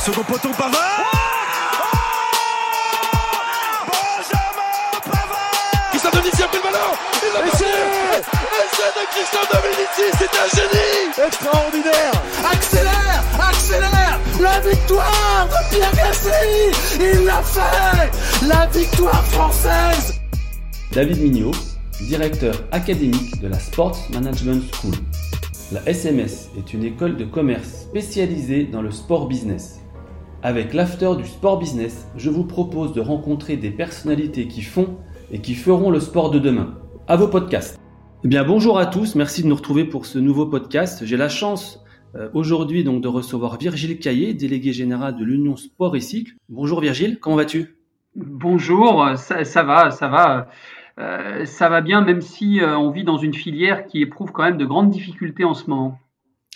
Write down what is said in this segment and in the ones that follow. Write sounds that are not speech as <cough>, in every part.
Second poteau Pavard. Benjamin Pavard. Christophe Dominici a pris le ballon. Il l'a passé Essai de Christophe Dominici, c'est un génie. Extraordinaire. Accélère Accélère. La victoire de Pierre Gassi Il l'a fait. La victoire française. David Mignot, directeur académique de la Sports Management School. La SMS est une école de commerce spécialisée dans le sport business. Avec l'after du sport business, je vous propose de rencontrer des personnalités qui font et qui feront le sport de demain. À vos podcasts. Eh bien, bonjour à tous. Merci de nous retrouver pour ce nouveau podcast. J'ai la chance euh, aujourd'hui donc de recevoir Virgile Caillé, délégué général de l'Union Sport et Cycle. Bonjour Virgile, comment vas-tu? Bonjour, ça, ça, va, ça va. Euh, ça va bien, même si euh, on vit dans une filière qui éprouve quand même de grandes difficultés en ce moment.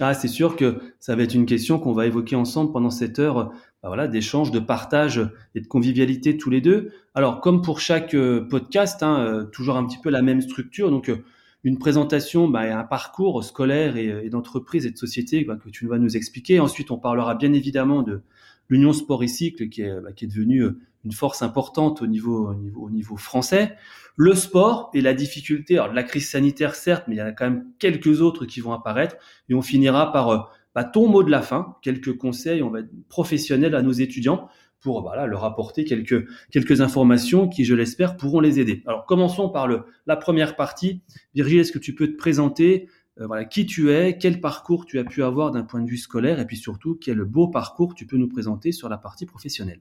Ah, c'est sûr que ça va être une question qu'on va évoquer ensemble pendant cette heure bah voilà, d'échange, de partage et de convivialité tous les deux. Alors, comme pour chaque euh, podcast, hein, euh, toujours un petit peu la même structure. Donc, euh, une présentation, bah, un parcours scolaire et, d'entreprise et de société bah, que tu vas nous expliquer. Ensuite, on parlera bien évidemment de l'Union Sport et Cycle qui est, devenue une force importante au niveau français. Le sport et la difficulté, alors la crise sanitaire certes, mais il y en a quand même quelques autres qui vont apparaître. Et on finira par bah, ton mot de la fin, quelques conseils, on va professionnels à nos étudiants pour voilà, leur apporter quelques, informations qui, je l'espère, pourront les aider. Alors, commençons par la première partie. Virgile, est-ce que tu peux te présenter euh, voilà, qui tu es, quel parcours tu as pu avoir d'un point de vue scolaire, et puis surtout, quel beau parcours tu peux nous présenter sur la partie professionnelle?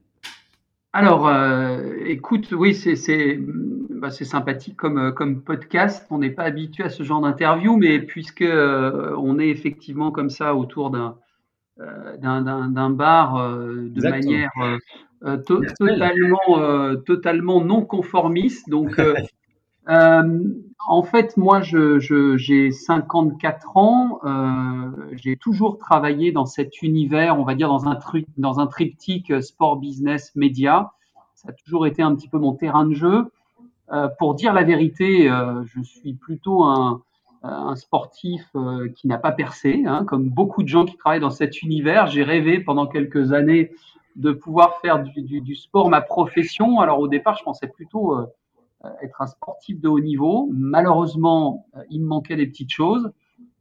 Alors, euh, écoute, oui, c'est bah, sympathique comme, euh, comme podcast. On n'est pas habitué à ce genre d'interview, mais puisque euh, on est effectivement comme ça autour d'un euh, d'un bar euh, de manière totalement totalement non conformiste, donc <laughs> en fait, moi, j'ai je, 54 ans. Euh, j'ai toujours travaillé dans cet univers, on va dire dans un, truc, dans un triptyque sport, business, média. Ça a toujours été un petit peu mon terrain de jeu. Euh, pour dire la vérité, euh, je suis plutôt un, un sportif euh, qui n'a pas percé, hein, comme beaucoup de gens qui travaillent dans cet univers. J'ai rêvé pendant quelques années de pouvoir faire du, du, du, sport ma profession. Alors au départ, je pensais plutôt euh, euh, être un sportif de haut niveau. Malheureusement, euh, il me manquait des petites choses.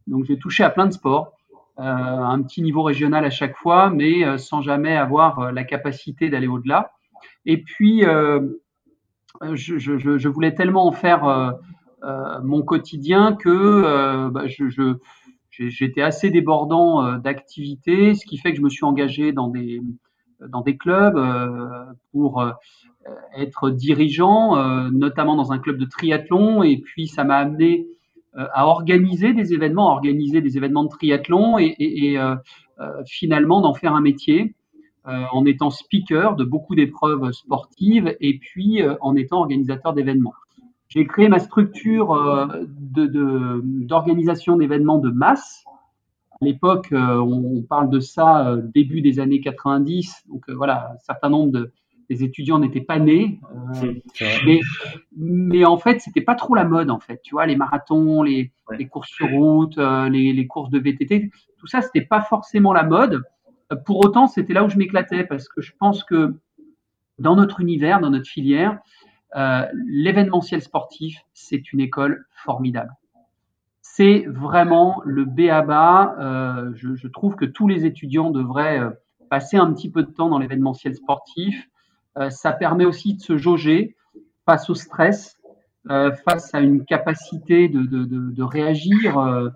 Donc j'ai touché à plein de sports, euh, un petit niveau régional à chaque fois, mais sans jamais avoir la capacité d'aller au-delà. Et puis, je, voulais tellement en faire mon quotidien que bah, j'étais assez débordant d'activités, ce qui fait que je me suis engagé dans des, clubs pour euh, être dirigeant, euh, notamment dans un club de triathlon, et puis ça m'a amené euh, à organiser des événements, à organiser des événements de triathlon et, finalement d'en faire un métier. en étant speaker de beaucoup d'épreuves sportives et puis en étant organisateur d'événements. J'ai créé ma structure d'organisation d'événements de masse. À l'époque, on, parle de ça début des années 90, donc voilà, un certain nombre de, les étudiants n'étaient pas nés. Euh, mais, mais, en fait, c'était pas trop la mode, en fait. Tu vois, les marathons, les, les courses sur route, euh, les, les, courses de VTT, tout ça, c'était pas forcément la mode. Euh, pour autant, c'était là où je m'éclatais parce que je pense que dans notre univers, dans notre filière, euh, l'événementiel sportif, c'est une école formidable. C'est vraiment le B à bas. Euh, je, je, trouve que tous les étudiants devraient passer un petit peu de temps dans l'événementiel sportif, ça permet aussi de se jauger face au stress, euh, face à une capacité de, de, de, réagir, euh,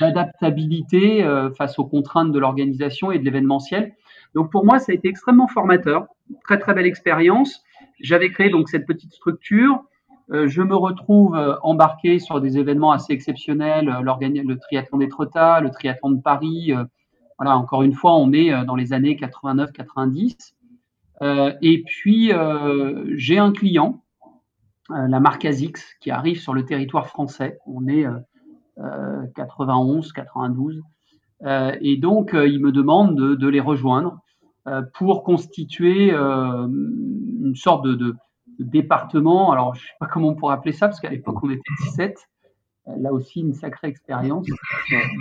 d'adaptabilité face aux contraintes de l'organisation et de l'événementiel. Donc pour moi, ça a été extrêmement formateur, très très belle expérience. J'avais créé donc cette petite structure. je me retrouve embarqué sur des événements assez exceptionnels, le triathlon des le triathlon de Paris, voilà, encore une fois, on est dans les années 89-90. Et puis, j'ai un client, la marque ASICS, qui arrive sur le territoire français. On est 91, 92. et donc, il me demande de, les rejoindre pour constituer une sorte de, département. Alors, je ne sais pas comment on pourrait appeler ça, parce qu'à l'époque, on était 17. Là aussi, une sacrée expérience.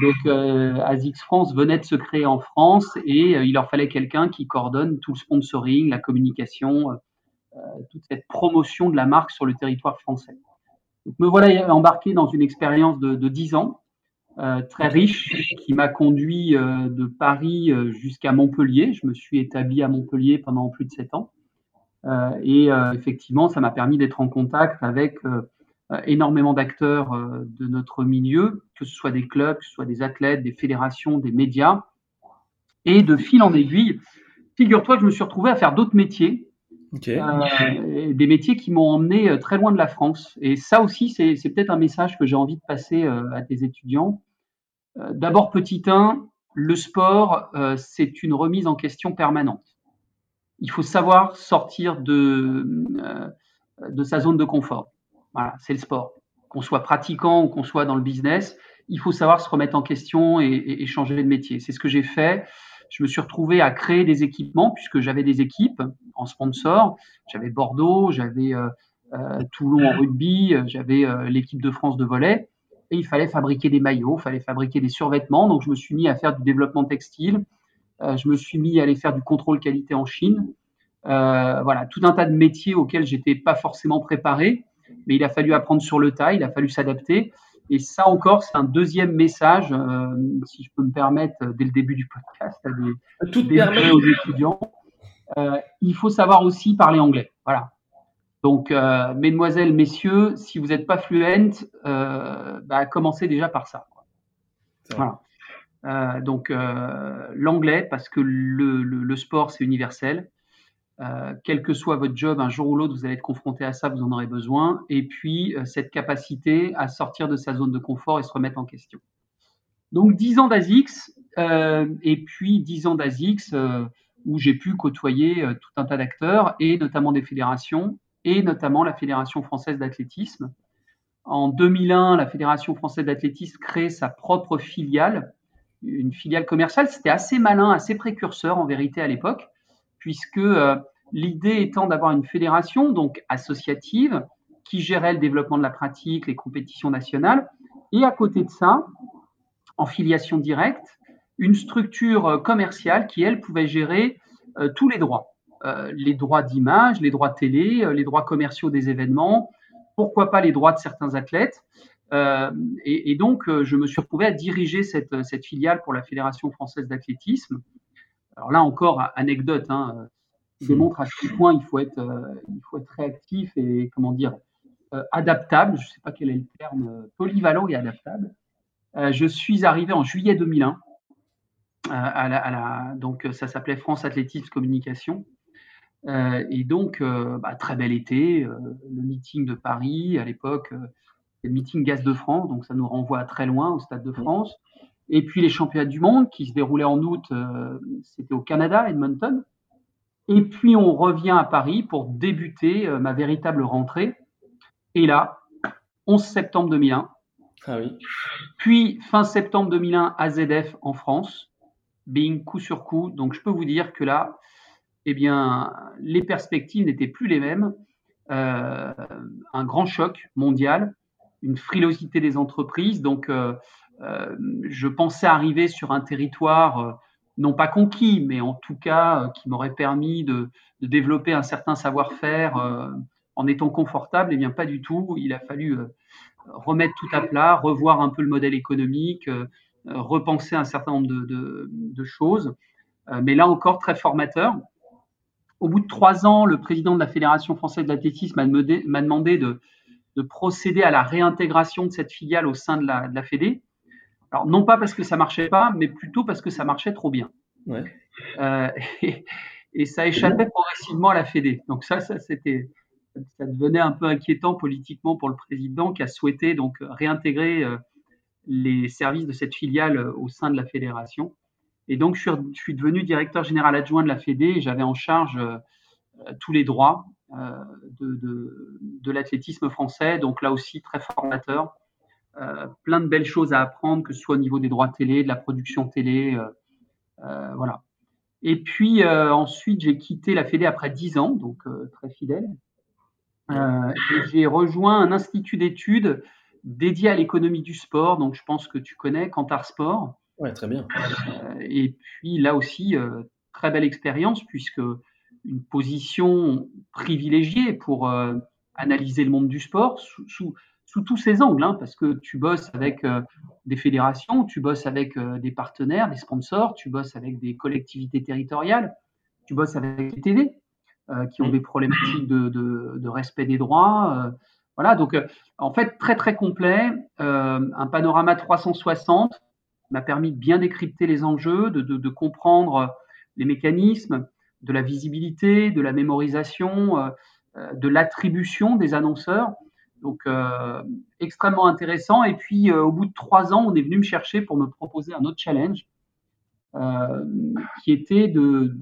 Donc, euh, France venait de se créer en France et euh, il leur fallait quelqu'un qui coordonne tout le sponsoring, la communication, euh, toute cette promotion de la marque sur le territoire français. Donc, me voilà embarqué dans une expérience de, de 10 ans, très riche, qui m'a conduit de Paris jusqu'à Montpellier. Je me suis établi à Montpellier pendant plus de 7 ans. Euh, et euh, effectivement, ça m'a permis d'être en contact avec euh, énormément d'acteurs de notre milieu, que ce soit des clubs, que ce soit des athlètes, des fédérations, des médias. Et de fil en aiguille, figure-toi que je me suis retrouvé à faire d'autres métiers, des métiers qui m'ont emmené très loin de la France. Et ça aussi, c'est peut-être un message que j'ai envie de passer à tes étudiants. D'abord, petit 1, le sport, c'est une remise en question permanente il faut savoir sortir de, euh, de sa zone de confort. Voilà, c'est le sport. Qu'on soit pratiquant ou qu'on soit dans le business, il faut savoir se remettre en question et, changer de métier. C'est ce que j'ai fait. Je me suis retrouvé à créer des équipements puisque j'avais des équipes en sponsor. J'avais Bordeaux, j'avais euh, euh, Toulon en rugby, j'avais l'équipe de France de volet. Et il fallait fabriquer des maillots, il fallait fabriquer des survêtements. Donc je me suis mis à faire du développement textile, euh, je me suis mis à aller faire du contrôle qualité en Chine. Euh, voilà, tout un tas de métiers auxquels j'étais pas forcément préparé, mais il a fallu apprendre sur le tas, il a fallu s'adapter. Et ça encore, c'est un deuxième message, euh, si je peux me permettre, dès le début du podcast, à des, Tout des aux étudiants. il faut savoir aussi parler anglais. Voilà. Donc, mesdemoiselles, messieurs, si vous n'êtes pas fluent, bah, commencez déjà par ça. Voilà. Euh, donc euh, l'anglais, parce que le, le, sport, c'est universel. Euh, quel que soit votre job, un jour ou l'autre, vous allez être confronté à ça, vous en aurez besoin. Et puis, cette capacité à sortir de sa zone de confort et se remettre en question. Donc, 10 ans d'ASICS, et puis 10 ans d'ASICS où j'ai pu côtoyer tout un tas d'acteurs, et notamment des fédérations, et notamment la Fédération française d'athlétisme. En 2001, la Fédération française d'athlétisme crée sa propre filiale une filiale commerciale. C'était assez malin, assez précurseur en vérité à l'époque, puisque euh, l'idée étant d'avoir une fédération donc associative qui gérait le développement de la pratique, les compétitions nationales, et à côté de ça, en filiation directe, une structure euh, commerciale qui, elle, pouvait gérer euh, tous les droits. les droits d'image, les droits télé, les droits commerciaux des événements, pourquoi pas les droits de certains athlètes. Et, donc, je me suis retrouvé à diriger cette filiale pour la Fédération française d'athlétisme. Alors là encore, anecdote, hein, qui hmm. démontre à quel point il faut être, euh, il faut être réactif et comment dire adaptable. Je ne sais pas quel est le terme, polyvalent et adaptable. je suis arrivé en juillet 2001. À la, à la, donc ça s'appelait France Athlétisme Communication. et donc, bah, très bel été, le meeting de Paris à l'époque le meeting Gaz de France, donc ça nous renvoie à très loin au Stade de France. Et puis les championnats du monde qui se déroulaient en août, euh, c'était au Canada, Edmonton. Et puis on revient à Paris pour débuter euh, ma véritable rentrée. Et là, 11 septembre 2001. Ah oui. Puis fin septembre 2001, AZF en France. Bing, coup sur coup. Donc je peux vous dire que là, eh bien, les perspectives n'étaient plus les mêmes. Euh, un grand choc mondial une frilosité des entreprises. Donc, euh, je pensais arriver sur un territoire euh, non pas conquis, mais en tout cas qui m'aurait permis de, développer un certain savoir-faire en étant confortable. Et eh bien, pas du tout. Il a fallu remettre tout à plat, revoir un peu le modèle économique, repenser un certain nombre de, choses. mais là encore, très formateur. Au bout de trois ans, le président de la Fédération française d'athlétisme m'a demandé de, de procéder à la réintégration de cette filiale au sein de la, la Fédé. Alors, non pas parce que ça marchait pas, mais plutôt parce que ça marchait trop bien. Euh, <laughs> et, ça échappait progressivement à la Fédé. Donc ça, ça c'était, ça devenait un peu inquiétant politiquement pour le président qui a souhaité donc réintégrer euh, les services de cette filiale au sein de la fédération. Et donc, je suis, devenu directeur général adjoint de la Fédé et j'avais en charge euh, tous les droits de, l'athlétisme français. Donc là aussi, très formateur. Plein de belles choses à apprendre, que ce soit au niveau des droits télé, de la production télé. voilà. Et puis ensuite, j'ai quitté la Fédé après dix ans, donc très fidèle. j'ai rejoint un institut d'études dédié à l'économie du sport. Donc, je pense que tu connais Cantar Sport. Oui, très bien. Euh, et puis là aussi, euh, très belle expérience puisque une position privilégiée pour euh, analyser le monde du sport sous, sous, sous tous ses angles, hein, parce que tu bosses avec des fédérations, tu bosses avec des partenaires, des sponsors, tu bosses avec des collectivités territoriales, tu bosses avec les TV qui ont des problématiques de, de, de respect des droits. voilà, donc en fait très très complet, un panorama 360 m'a permis de bien décrypter les enjeux, de, comprendre les mécanismes, de la visibilité, de la mémorisation, euh, euh, de l'attribution des annonceurs. Donc, euh, extrêmement intéressant. Et puis, au bout de trois ans, on est venu me chercher pour me proposer un autre challenge, qui était de,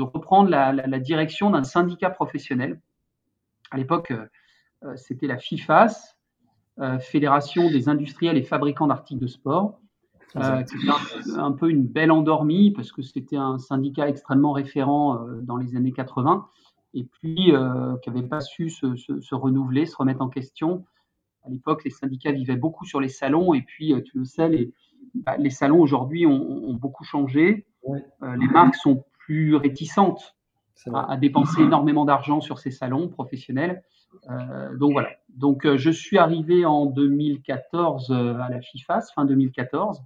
reprendre la, la direction d'un syndicat professionnel. À l'époque, c'était la FIFAS, Fédération des industriels et fabricants d'articles de sport. Euh, un, peu une belle endormie parce que c'était un syndicat extrêmement référent euh, dans les années 80 et puis euh, qui n'avait pas su se, renouveler, se remettre en question. À l'époque, les syndicats vivaient beaucoup sur les salons et puis, tu le sais, les, bah, les salons aujourd'hui ont, beaucoup changé. les marques sont plus réticentes à, dépenser énormément d'argent sur ces salons professionnels. donc voilà. Donc je suis arrivé en 2014 à la FIFAS, fin 2014.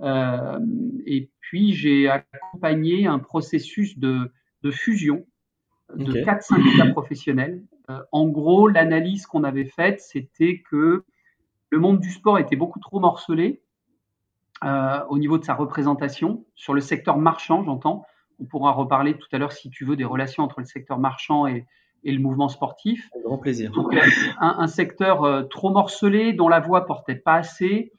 Euh, et puis, j'ai accompagné un processus de, fusion de quatre syndicats professionnels. Euh, en gros, l'analyse qu'on avait faite, c'était que le monde du sport était beaucoup trop morcelé euh, au niveau de sa représentation, sur le secteur marchand, j'entends. On pourra reparler tout à l'heure, si tu veux, des relations entre le secteur marchand et, le mouvement sportif. Un grand plaisir. un, un, secteur trop morcelé, dont la voix portait pas assez,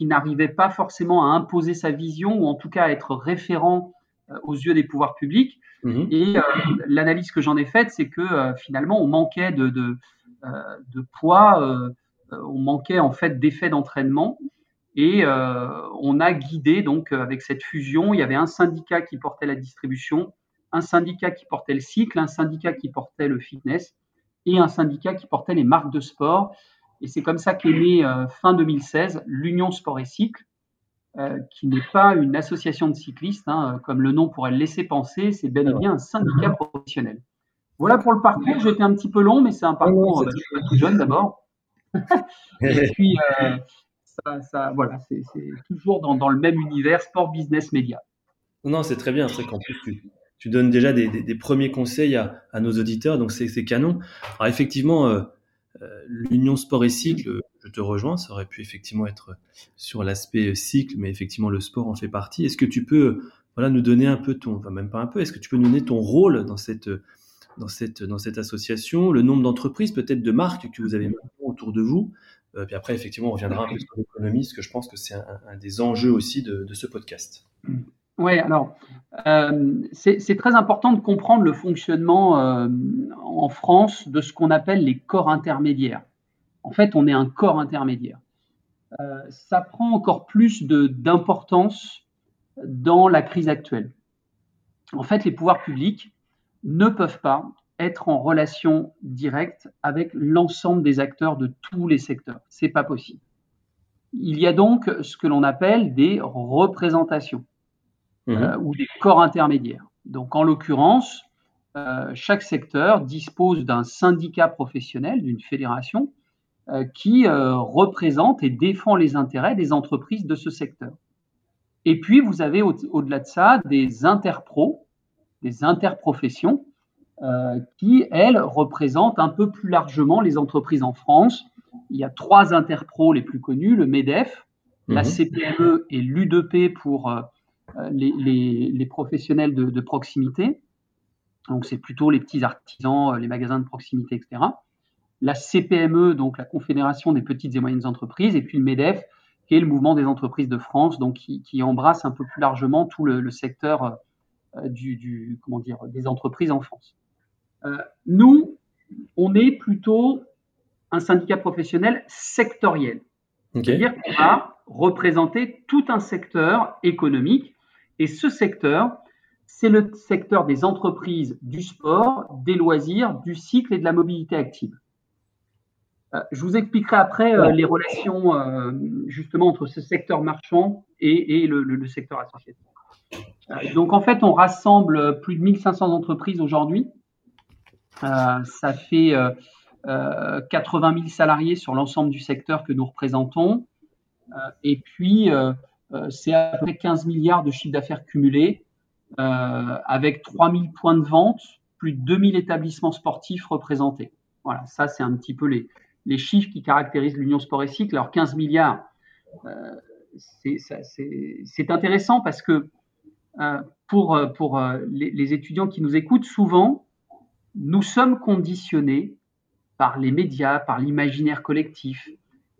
qui n'arrivait pas forcément à imposer sa vision ou en tout cas à être référent euh, aux yeux des pouvoirs publics. Mhm. Et euh, l'analyse que j'en ai faite, c'est que euh, finalement, on manquait de, de, de poids, on manquait en fait d'effets d'entraînement. Et on a guidé donc avec cette fusion, il y avait un syndicat qui portait la distribution, un syndicat qui portait le cycle, un syndicat qui portait le fitness et un syndicat qui portait les marques de sport. Et c'est comme ça qu'est né euh, fin 2016 l'Union Sport et Cycle, euh, qui n'est pas une association de cyclistes, hein, euh, comme le nom pourrait le laisser penser, c'est bel et bien un syndicat professionnel. Voilà pour le parcours. J'étais un petit peu long, mais c'est un parcours euh, jeune d'abord. <laughs> et puis, ça, voilà, c'est toujours dans, le même univers, sport, business, média. Non, c'est très bien. C'est qu'en plus, tu, donnes déjà des, premiers conseils à, à, nos auditeurs, donc c'est canon. Alors, effectivement, euh, l'union sport et cycle, je te rejoins, ça aurait pu effectivement être sur l'aspect cycle, mais effectivement le sport en fait partie. Est-ce que tu peux voilà, nous donner un peu ton, enfin même pas un peu, est-ce que tu peux nous donner ton rôle dans cette, dans cette, dans cette association, le nombre d'entreprises, peut-être de marques que vous avez autour de vous? Euh, Puis après, effectivement, on reviendra un peu sur l'économie, parce que je pense que c'est un, des enjeux aussi de, de ce podcast. Oui, alors, euh, c'est très important de comprendre le fonctionnement euh, en France de ce qu'on appelle les corps intermédiaires. En fait, on est un corps intermédiaire. Euh, ça prend encore plus d'importance dans la crise actuelle. En fait, les pouvoirs publics ne peuvent pas être en relation directe avec l'ensemble des acteurs de tous les secteurs. C'est pas possible. Il y a donc ce que l'on appelle des représentations. Euh, mhm. ou des corps intermédiaires. Donc, en l'occurrence, euh, chaque secteur dispose d'un syndicat professionnel, d'une fédération, euh, qui représente et défend les intérêts des entreprises de ce secteur. Et puis, vous avez au-delà de ça des interpros, des interprofessions, qui, elles, représentent un peu plus largement les entreprises en France. Il y a trois interpros les plus connus, le MEDEF, la mhm. CPME et l'U2P pour euh, les, professionnels de, proximité. Donc, c'est plutôt les petits artisans, euh, les magasins de proximité, etc. La CPME, donc la Confédération des petites et moyennes entreprises, et puis le MEDEF, qui est le mouvement des entreprises de France, donc qui, embrasse un peu plus largement tout le, secteur du, comment dire, des entreprises en France. nous, on est plutôt un syndicat professionnel sectoriel. C'est-à-dire qu'on va représenter tout un secteur économique et ce secteur, c'est le secteur des entreprises du sport, des loisirs, du cycle et de la mobilité active. Euh, je vous expliquerai après euh, les relations euh, justement entre ce secteur marchand et, le, secteur associatif. donc en fait, on rassemble plus de 1500 entreprises aujourd'hui. ça fait 80 000 salariés sur l'ensemble du secteur que nous représentons. et puis, c'est à peu près 15 milliards de chiffre d'affaires cumulés euh, avec 3000 points de vente, plus de 2000 établissements sportifs représentés. Voilà, ça c'est un petit peu les, les chiffres qui caractérisent l'Union Sport et Cycle. Alors 15 milliards, euh, c'est intéressant parce que euh, pour, pour les, les, étudiants qui nous écoutent, souvent, nous sommes conditionnés par les médias, par l'imaginaire collectif.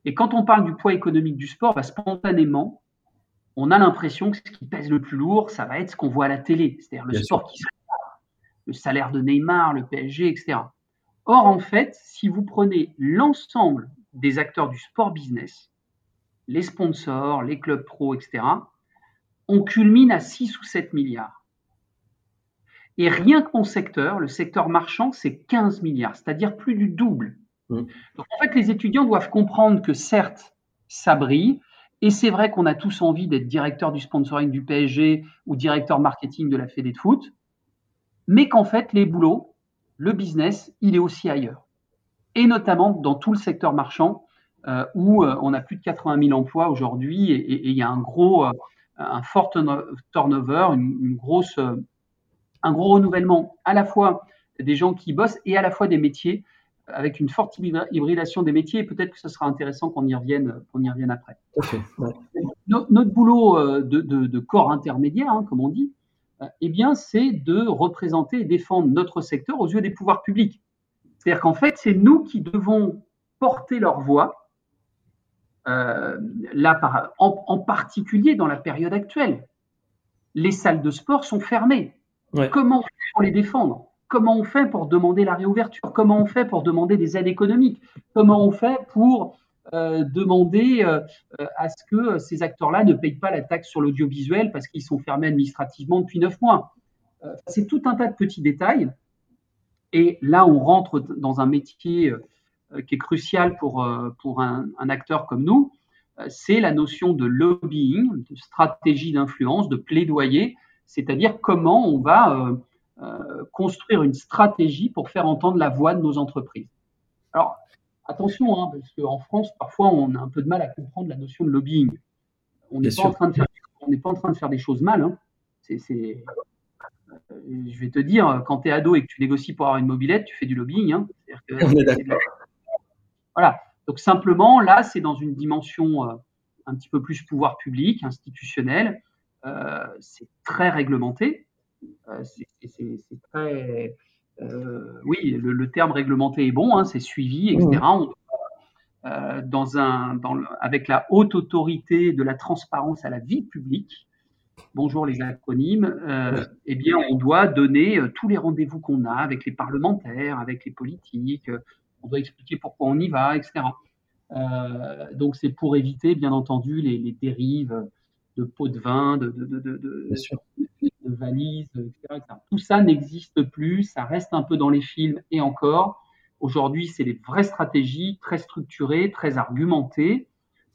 Et quand on parle du poids économique du sport, bah, spontanément, on a l'impression que ce qui pèse le plus lourd, ça va être ce qu'on voit à la télé, c'est-à-dire le sport qui se le salaire de Neymar, le PSG, etc. Or, en fait, si vous prenez l'ensemble des acteurs du sport business, les sponsors, les clubs pro, etc., on culmine à 6 ou 7 milliards. Et rien que mon secteur, le secteur marchand, c'est 15 milliards, c'est-à-dire plus du double. Mmh. Donc en fait, les étudiants doivent comprendre que certes, ça brille, et c'est vrai qu'on a tous envie d'être directeur du sponsoring du PSG ou directeur marketing de la Fédé de foot, mais qu'en fait, les boulots, le business, il est aussi ailleurs. Et notamment dans tout le secteur marchand, euh, où euh, on a plus de 80 000 emplois aujourd'hui et il y a un gros, euh, un fort turnover, une, grosse, un gros renouvellement à la fois des gens qui bossent et à la fois des métiers avec une forte hybridation des métiers. Peut-être que ce sera intéressant qu'on y revienne, qu'on y revienne après. Notre boulot euh, de, corps intermédiaire, hein, comme on dit, euh, eh bien, c'est de représenter et défendre notre secteur aux yeux des pouvoirs publics. C'est-à-dire qu'en fait, c'est nous qui devons porter leur voix, euh, là, en, particulier dans la période actuelle. Les salles de sport sont fermées. Comment on les défendre? Comment on fait pour demander la réouverture? Comment on fait pour demander des aides économiques? Comment on fait pour euh, demander euh, à ce que ces acteurs-là ne payent pas la taxe sur l'audiovisuel parce qu'ils sont fermés administrativement depuis neuf mois? Euh, C'est tout un tas de petits détails. Et là, on rentre dans un métier qui est crucial pour, pour un, acteur comme nous, c'est la notion de lobbying, de stratégie d'influence, de plaidoyer, c'est-à-dire comment on va euh, construire une stratégie pour faire entendre la voix de nos entreprises. Alors, attention, hein, parce qu'en France, parfois, on a un peu de mal à comprendre la notion de lobbying. On n'est pas, en train de faire, pas en train de faire des choses mal. Hein. Euh, je vais te dire, quand tu es ado et que tu négocies pour avoir une mobilette, tu fais du lobbying. Hein. <laughs> on est d'accord. Voilà. Donc simplement, là, c'est dans une dimension euh, un petit peu plus pouvoir public, institutionnel. c'est très réglementé. Euh, c'est très. Euh, oui, le, terme réglementé est bon, hein, c'est suivi, etc. Mmh. Euh, dans un, dans avec la haute autorité de la transparence à la vie publique, bonjour les acronymes, eh bien, on doit donner tous les rendez-vous qu'on a avec les parlementaires, avec les politiques, on doit expliquer pourquoi on y va, etc. donc, c'est pour éviter, bien entendu, les, dérives de pots de vin, de, de, de, de valises, etc., Tout ça n'existe plus, ça reste un peu dans les films et encore. Aujourd'hui, c'est les vraies stratégies très structurées, très argumentées.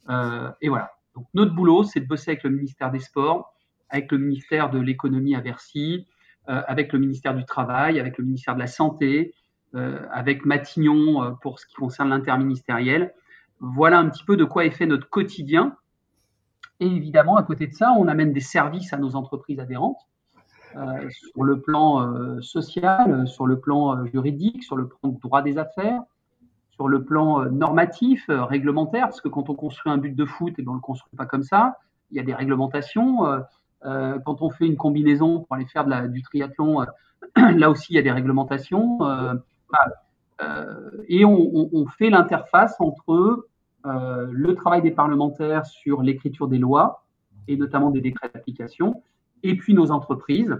Euh, et voilà. Donc, notre boulot, c'est de bosser avec le ministère des Sports, avec le ministère de l'économie à Bercy, euh, avec le ministère du Travail, avec le ministère de la Santé, euh, avec Matignon pour ce qui concerne l'interministériel. Voilà un petit peu de quoi est fait notre quotidien. Et évidemment, à côté de ça, on amène des services à nos entreprises adhérentes. Euh, sur le plan euh, social, euh, sur le plan juridique, sur le plan droit des affaires, sur le plan normatif, réglementaire, parce que quand on construit un but de foot, et eh ben, on ne le construit pas comme ça, il y a des réglementations. quand on fait une combinaison pour aller faire du triathlon, <clears throat> là aussi, il y a des réglementations. et on fait l'interface entre le travail des parlementaires sur l'écriture des lois et notamment des décrets d'application, et puis nos entreprises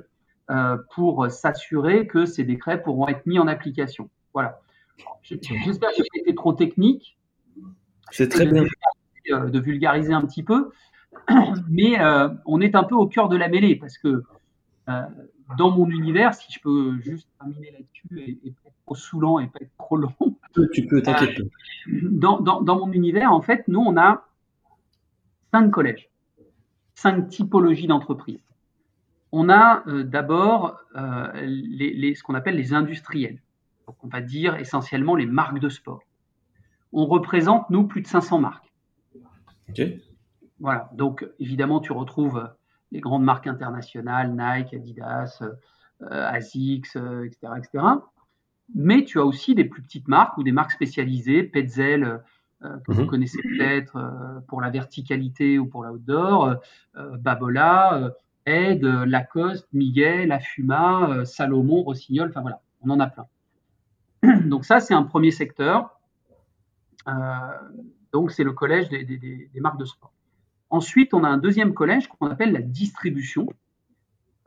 pour s'assurer que ces décrets pourront être mis en application. Voilà. J'espère que j'ai été trop technique. C'est très bien. De vulgariser un petit peu, <clears throat> mais on est un peu au cœur de la mêlée parce que dans mon univers, si je peux juste terminer là-dessus et, pas être trop saoulant et pas être trop long. Tu peux, t'inquiète. dans, dans, dans, mon univers, en fait, nous, on a cinq collèges, cinq typologies d'entreprises. On a euh, d'abord euh, les, les, ce qu'on appelle les industriels. Donc, on va dire essentiellement les marques de sport. On représente, nous, plus de 500 marques. OK. Voilà. Donc, évidemment, tu retrouves les grandes marques internationales, Nike, Adidas, euh, ASICS, etc., etc. Mais tu as aussi des plus petites marques ou des marques spécialisées, Petzel, euh, que vous mhm. connaissez peut-être euh, pour la verticalité ou pour l'outdoor, Babola, Ed, Lacoste, Miguel, Afuma, Salomon, Rossignol, enfin voilà, on en a plein. <clears throat> Donc ça, c'est un premier secteur. donc c'est le collège des, des marques de sport. Ensuite, on a un deuxième collège qu'on appelle la distribution.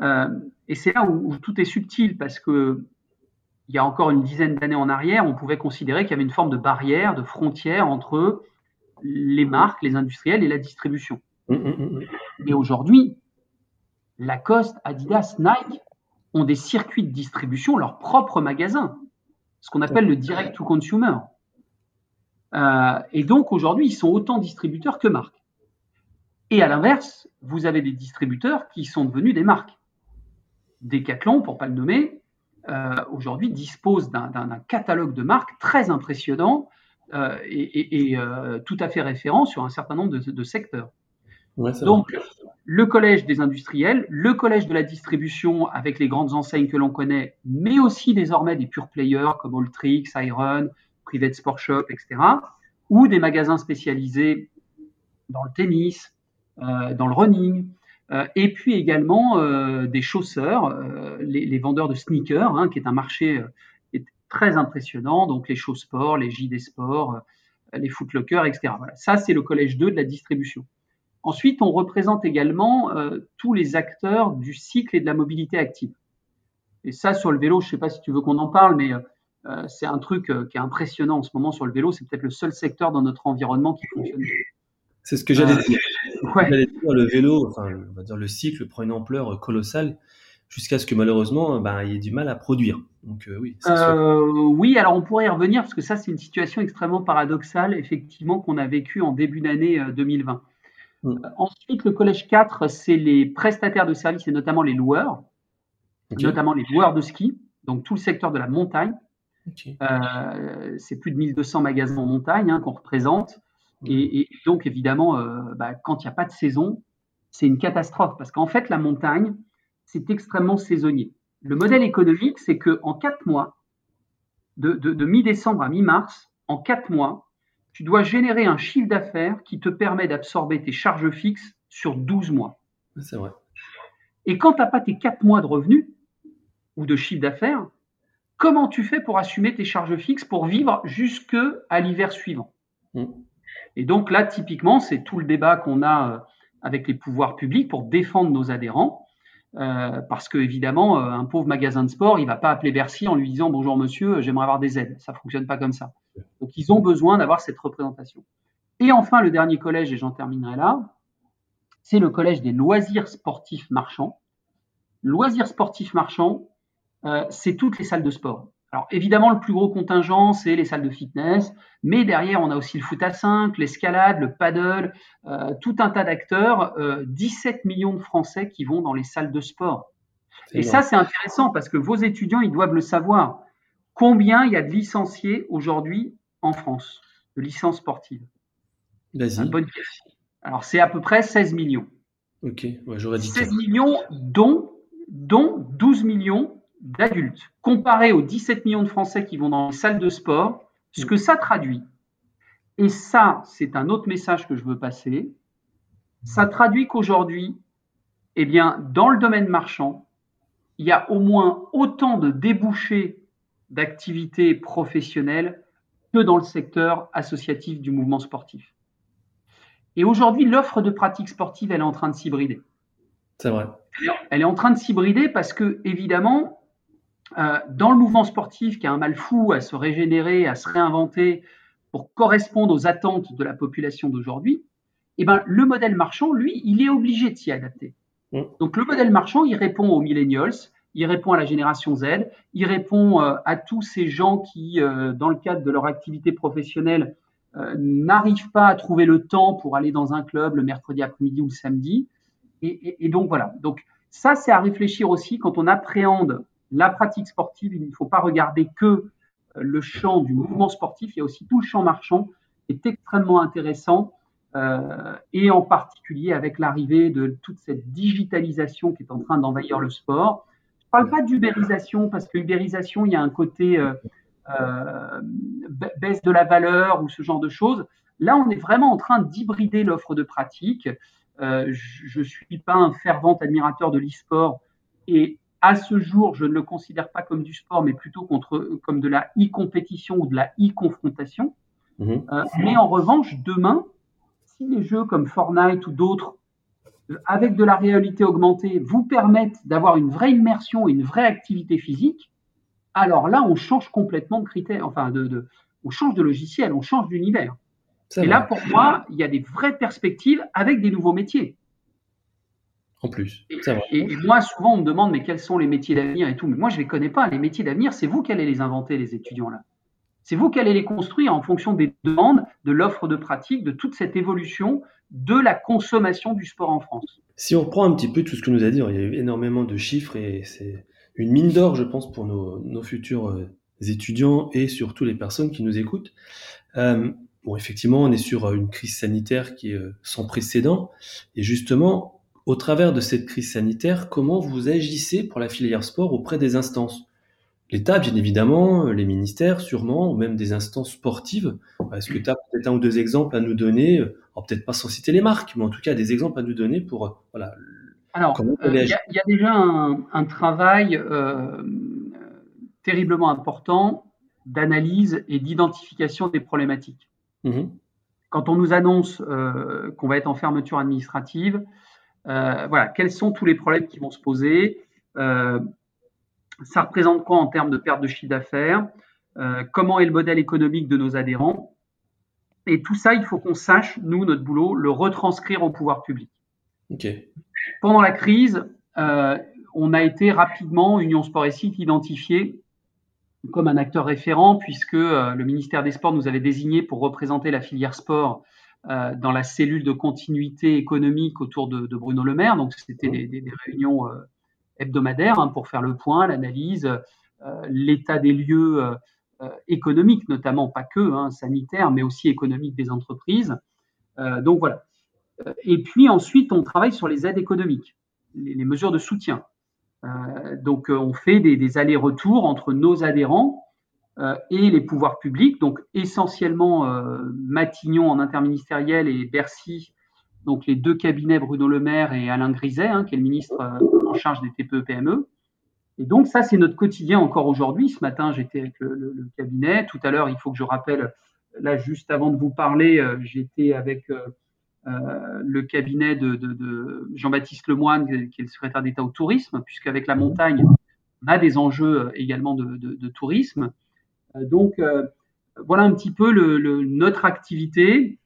Euh, et c'est là où, tout est subtil parce que il y a encore une dizaine d'années en arrière, on pouvait considérer qu'il y avait une forme de barrière, de frontière entre les marques, les industriels et la distribution. Mmh, mmh, mmh, aujourd'hui, Lacoste, Adidas, Nike ont des circuits de distribution, leurs propres magasins, ce qu'on appelle le direct to consumer. Euh, et donc aujourd'hui, ils sont autant distributeurs que marques. Et à l'inverse, vous avez des distributeurs qui sont devenus des marques. Decathlon, pour pas le nommer, euh, aujourd'hui dispose d'un catalogue de marques très impressionnant euh, et, tout à fait référent sur un certain nombre de, secteurs. Donc, le collège des industriels, le collège de la distribution avec les grandes enseignes que l'on connaît, mais aussi désormais des pure players comme Alltrix, Iron, Private Sport Shop, etc., ou des magasins spécialisés dans le tennis, euh, dans le running, euh, et puis également euh, des chausseurs, les, vendeurs de sneakers, hein, qui est un marché très impressionnant, donc les chaussures sport, les JD Sport, les footlockers, etc. Voilà. Ça, c'est le collège 2 de la distribution. Ensuite, on représente également tous les acteurs du cycle et de la mobilité active. Et ça, sur le vélo, je ne sais pas si tu veux qu'on en parle, mais c'est un truc qui est impressionnant en ce moment sur le vélo. C'est peut-être le seul secteur dans notre environnement qui fonctionne. C'est ce que j'allais dire. Le vélo, enfin, on va dire le cycle prend une ampleur colossale jusqu'à ce que malheureusement, ben, il y ait du mal à produire. Donc euh, oui. Euh, oui, alors on pourrait y revenir parce que ça, c'est une situation extrêmement paradoxale, effectivement, qu'on a vécue en début d'année 2020. Euh, mm. ensuite, le collège 4, c'est les prestataires de services et notamment les loueurs, notamment les loueurs de ski, donc tout le secteur de la montagne. c'est plus de 1200 magasins en montagne hein, qu'on représente. Et, donc, évidemment, euh, bah, quand il n'y a pas de saison, c'est une catastrophe parce qu'en fait, la montagne, c'est extrêmement saisonnier. Le modèle économique, c'est qu'en quatre mois, de, mi-décembre à mi-mars, en quatre mois, tu dois générer un chiffre d'affaires qui te permet d'absorber tes charges fixes sur 12 mois. C'est vrai. Et quand tu n'as pas tes quatre mois de revenus ou de chiffre d'affaires, comment tu fais pour assumer tes charges fixes pour vivre jusqu'à l'hiver suivant? Mmh. Et donc là, typiquement, c'est tout le débat qu'on a euh, avec les pouvoirs publics pour défendre nos adhérents. Euh, parce que évidemment, euh, un pauvre magasin de sport, il va pas appeler Bercy en lui disant bonjour monsieur, j'aimerais avoir des aides. Ça fonctionne pas comme ça. Donc ils ont besoin d'avoir cette représentation. Et enfin, le dernier collège, et j'en terminerai là, c'est le collège des loisirs sportifs marchands. Loisirs sportifs marchands, c'est toutes les salles de sport. Alors évidemment, le plus gros contingent, c'est les salles de fitness, mais derrière, on a aussi le foot à 5, l'escalade, le paddle, euh, tout un tas d'acteurs, 17 euh, millions de Français qui vont dans les salles de sport. Et ça, c'est intéressant parce que vos étudiants, ils doivent le savoir. Combien il y a de licenciés aujourd'hui en France, de licences sportives? Vas-y. Bonne question. Alors, c'est à peu près 16 millions. Ok, j'aurais dit 16 millions, dont, dont 12 millions d'adultes, comparé aux 17 millions de Français qui vont dans les salles de sport, ce que ça traduit, et ça, c'est un autre message que je veux passer, ça traduit qu'aujourd'hui, eh bien, dans le domaine marchand, il y a au moins autant de débouchés d'activités professionnelles que dans le secteur associatif du mouvement sportif. Et aujourd'hui, l'offre de pratiques sportives, elle est en train de s'hybrider. C'est vrai. Elle est en train de s'hybrider parce que, évidemment, euh, dans le mouvement sportif qui a un mal fou à se régénérer, à se réinventer pour correspondre aux attentes de la population d'aujourd'hui, eh ben, le modèle marchand, lui, il est obligé de s'y adapter. Mm. Donc le modèle marchand, il répond aux millennials, il répond à la génération Z, il répond euh, à tous ces gens qui, euh, dans le cadre de leur activité professionnelle, euh, n'arrivent pas à trouver le temps pour aller dans un club le mercredi après-midi ou le samedi. Et, et, donc voilà. Donc ça, c'est à réfléchir aussi quand on appréhende la pratique sportive. Il ne faut pas regarder que le champ du mouvement sportif. Il y a aussi tout le champ marchand qui est extrêmement intéressant. Euh, et en particulier avec l'arrivée de toute cette digitalisation qui est en train d'envahir le sport. Je ne parle pas d'ubérisation parce que ubérisation, il y a un côté euh, euh, baisse de la valeur ou ce genre de choses. Là, on est vraiment en train d'hybrider l'offre de pratique. Euh, je ne suis pas un fervent admirateur de l'e-sport et à ce jour, je ne le considère pas comme du sport, mais plutôt contre, comme de la e-compétition ou de la e-confrontation. Mmh. Euh, mais en revanche, demain, si les jeux comme Fortnite ou d'autres avec de la réalité augmentée, vous permettent d'avoir une vraie immersion et une vraie activité physique, alors là, on change complètement de critères, enfin, de, on change de logiciel, on change d'univers. Et là, pour moi, il y a des vraies perspectives avec des nouveaux métiers. En plus. Et, et, moi, souvent, on me demande, mais quels sont les métiers d'avenir et tout. Mais moi, je ne les connais pas. Les métiers d'avenir, c'est vous qui allez les inventer, les étudiants là. C'est vous qui allez les construire en fonction des demandes, de l'offre de pratique, de toute cette évolution de la consommation du sport en France. Si on reprend un petit peu tout ce que nous a dit, il y a eu énormément de chiffres et c'est une mine d'or, je pense, pour nos, futurs euh, étudiants et surtout les personnes qui nous écoutent. Euh, bon, effectivement, on est sur une crise sanitaire qui est euh, sans précédent. Et justement, au travers de cette crise sanitaire, comment vous agissez pour la filière sport auprès des instances? L'État, bien évidemment, les ministères, sûrement, ou même des instances sportives. Est-ce que tu as peut-être un ou deux exemples à nous donner peut-être pas sans citer les marques, mais en tout cas des exemples à nous donner pour voilà. Alors, euh, il y, a déjà un, travail euh, terriblement important d'analyse et d'identification des problématiques. Mmh Quand on nous annonce euh, qu'on va être en fermeture administrative, voilà, quels sont tous les problèmes qui vont se poser ça représente quoi en termes de perte de chiffre d'affaires? Euh, Comment est le modèle économique de nos adhérents? Et tout ça, il faut qu'on sache, nous, notre boulot, le retranscrire au pouvoir public. Pendant la crise, euh, on a été rapidement, Union Sport et Site, identifié comme un acteur référent, puisque euh, le ministère des Sports nous avait désigné pour représenter la filière sport dans la cellule de continuité économique autour de, Bruno Le Maire. Donc, c'était des, réunions hebdomadaire hein, pour faire le point, l'analyse, euh, l'état des lieux euh, euh, économiques, notamment pas que hein, sanitaires, mais aussi économiques des entreprises. donc voilà. Et puis ensuite, on travaille sur les aides économiques, les, mesures de soutien. donc on fait des, allers-retours entre nos adhérents et les pouvoirs publics, donc essentiellement Matignon en interministériel et Bercy donc les deux cabinets Bruno Le Maire et Alain Griset, hein, qui est le ministre euh, en charge des TPE-PME. Et donc ça, c'est notre quotidien encore aujourd'hui. Ce matin, j'étais avec le, cabinet. Tout à l'heure, il faut que je rappelle, là, juste avant de vous parler, euh, j'étais avec euh, le cabinet de, Jean-Baptiste Lemoine, qui est le secrétaire d'État au tourisme, puisqu'avec la montagne, on a des enjeux également de, tourisme. donc, voilà un petit peu notre activité.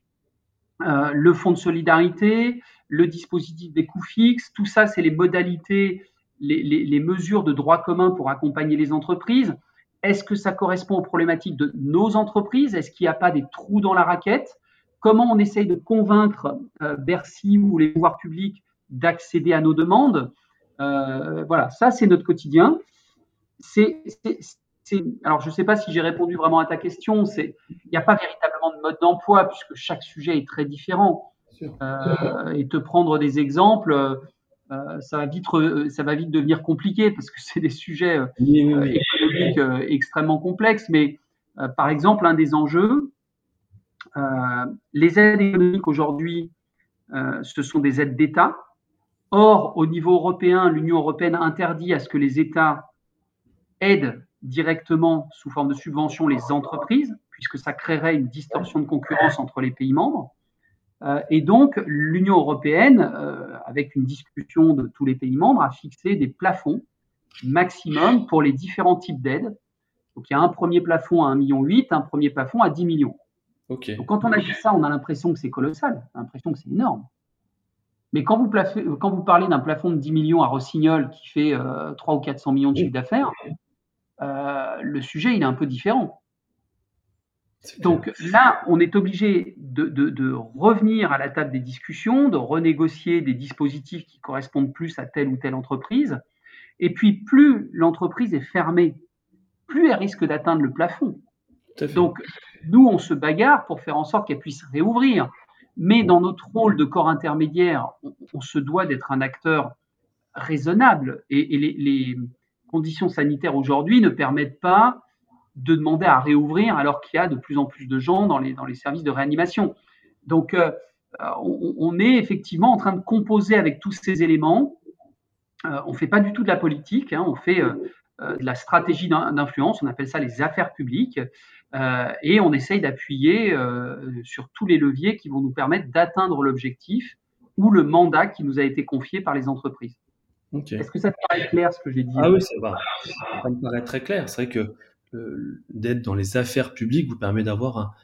Euh, le fonds de solidarité, le dispositif des coûts fixes, tout ça, c'est les modalités, les, mesures de droit commun pour accompagner les entreprises. Est-ce que ça correspond aux problématiques de nos entreprises? Est-ce qu'il n'y a pas des trous dans la raquette? Comment on essaye de convaincre euh, Bercy ou les pouvoirs publics d'accéder à nos demandes? Euh, Voilà, ça c'est notre quotidien. C'est alors je ne sais pas si j'ai répondu vraiment à ta question. il n'y a pas véritablement de mode d'emploi puisque chaque sujet est très différent. Euh, et te prendre des exemples, euh, ça va vite, ça va vite devenir compliqué parce que c'est des sujets euh, économiques extrêmement complexes. Mais par exemple, un des enjeux, les aides économiques aujourd'hui, ce sont des aides d'État. Or, au niveau européen, l'Union européenne interdit à ce que les États aident directement sous forme de subvention les entreprises, puisque ça créerait une distorsion de concurrence entre les pays membres. Euh, et donc, l'Union européenne, euh, avec une discussion de tous les pays membres, a fixé des plafonds maximum pour les différents types d'aides. Donc, il y a un premier plafond à 1,8 million, un premier plafond à 10 millions. Donc, quand on a dit ça, on a l'impression que c'est colossal, on a l'impression que c'est énorme. Mais quand vous, quand vous parlez d'un plafond de 10 millions à Rossignol qui fait 3 ou 400 millions de chiffre d'affaires, le sujet, il est un peu différent. Donc là, on est obligé de, revenir à la table des discussions, de renégocier des dispositifs qui correspondent plus à telle ou telle entreprise. Et puis, plus l'entreprise est fermée, plus elle risque d'atteindre le plafond. Donc, nous, on se bagarre pour faire en sorte qu'elle puisse réouvrir. Mais dans notre rôle de corps intermédiaire, on, se doit d'être un acteur raisonnable. Et, les conditions sanitaires aujourd'hui ne permettent pas de demander à réouvrir alors qu'il y a de plus en plus de gens dans les, services de réanimation. Donc, euh, on, est effectivement en train de composer avec tous ces éléments. Euh, on ne fait pas du tout de la politique, hein, on fait euh, de la stratégie d'influence, on appelle ça les affaires publiques, et on essaye d'appuyer sur tous les leviers qui vont nous permettre d'atteindre l'objectif ou le mandat qui nous a été confié par les entreprises. Est-ce que ça te paraît clair ce que j'ai dit Ah oui, ça va. Ça me paraît très clair. C'est vrai que d'être dans les affaires publiques vous permet d'avoir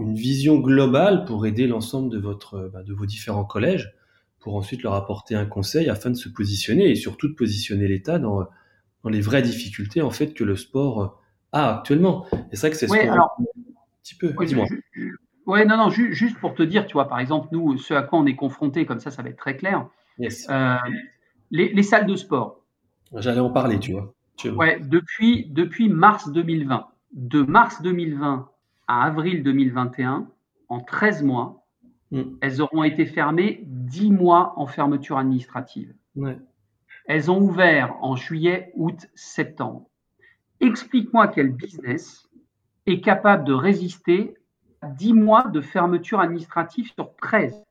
une vision globale pour aider l'ensemble de votre bah, de vos différents collèges pour ensuite leur apporter un conseil afin de se positionner et surtout de positionner l'État dans, dans les vraies difficultés en fait que le sport a actuellement. Et c'est vrai que c'est ce qu'on un petit peu. dis-moi. Ouais, non, non, juste pour te dire, tu vois, par exemple, nous, ce à quoi on est confronté, comme ça, ça va être très clair. Euh, les, les, salles de sport. J'allais en parler, tu vois. Ouais, depuis, depuis mars 2020. De mars 2020 à avril 2021, en 13 mois, mm. elles auront été fermées 10 mois en fermeture administrative. Elles ont ouvert en juillet, août, septembre. Explique-moi quel business est capable de résister à 10 mois de fermeture administrative sur 13.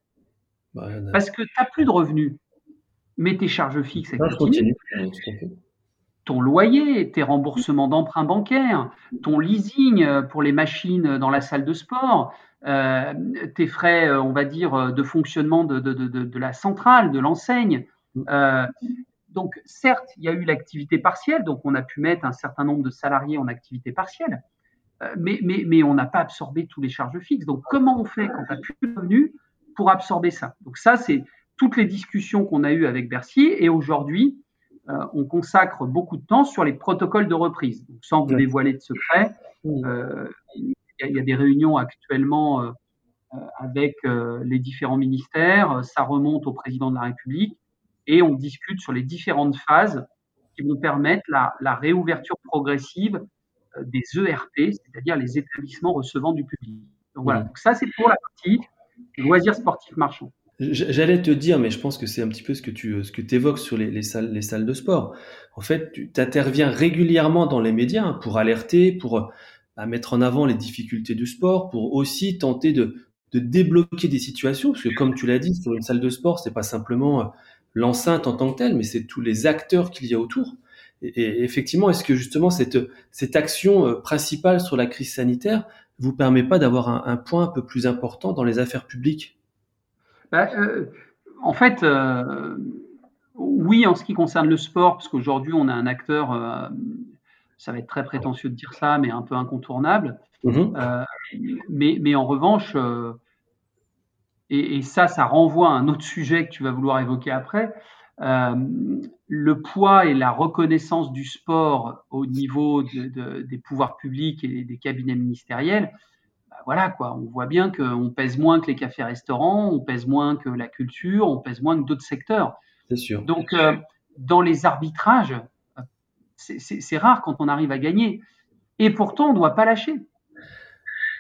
Bah, Parce que tu n'as plus de revenus, mais tes charges fixes, elles continuent ton loyer, tes remboursements d'emprunts bancaires, ton leasing euh, pour les machines dans la salle de sport, euh, tes frais, euh, on va dire, de fonctionnement de, de, de, de la centrale, de l'enseigne. Euh, donc, certes, il y a eu l'activité partielle, donc on a pu mettre un certain nombre de salariés en activité partielle, mais, mais, mais on n'a pas absorbé tous les charges fixes. Donc, comment on fait quand on n'a plus de revenus pour absorber ça? Donc, ça, c'est toutes les discussions qu'on a eues avec Bercy. Et aujourd'hui, euh, on consacre beaucoup de temps sur les protocoles de reprise. sans vous dévoiler de secret, euh, il y, a des réunions actuellement euh, avec les différents ministères, ça remonte au président de la République et on discute sur les différentes phases qui vont permettre la, réouverture progressive des ERP, c'est-à-dire les établissements recevant du public. Donc voilà, donc ça c'est pour la partie loisirs sportifs marchands. J'allais te dire, mais je pense que c'est un petit peu ce que tu ce que évoques sur les, les, salles, les salles de sport. En fait, tu interviens régulièrement dans les médias pour alerter, pour euh, mettre en avant les difficultés du sport, pour aussi tenter de, de débloquer des situations. Parce que comme tu l'as dit, sur une salle de sport, c'est pas simplement euh, l'enceinte en tant que telle, mais c'est tous les acteurs qu'il y a autour. Et, effectivement, est-ce que justement cette, cette action euh, principale sur la crise sanitaire vous permet pas d'avoir un point un peu plus important dans les affaires publiques? Bah, euh, en fait, euh, oui, en ce qui concerne le sport, parce qu'aujourd'hui, on a un acteur, euh, ça va être très prétentieux de dire ça, mais un peu incontournable. Mhm. mais, mais, en revanche, et, ça, ça renvoie à un autre sujet que tu vas vouloir évoquer après, le poids et la reconnaissance du sport au niveau des pouvoirs publics et des cabinets ministériels, voilà quoi, on voit bien qu'on pèse moins que les cafés-restaurants, on pèse moins que la culture, on pèse moins que d'autres secteurs. C'est sûr. Donc, euh, dans les arbitrages, c'est rare quand on arrive à gagner. Et pourtant, on ne doit pas lâcher.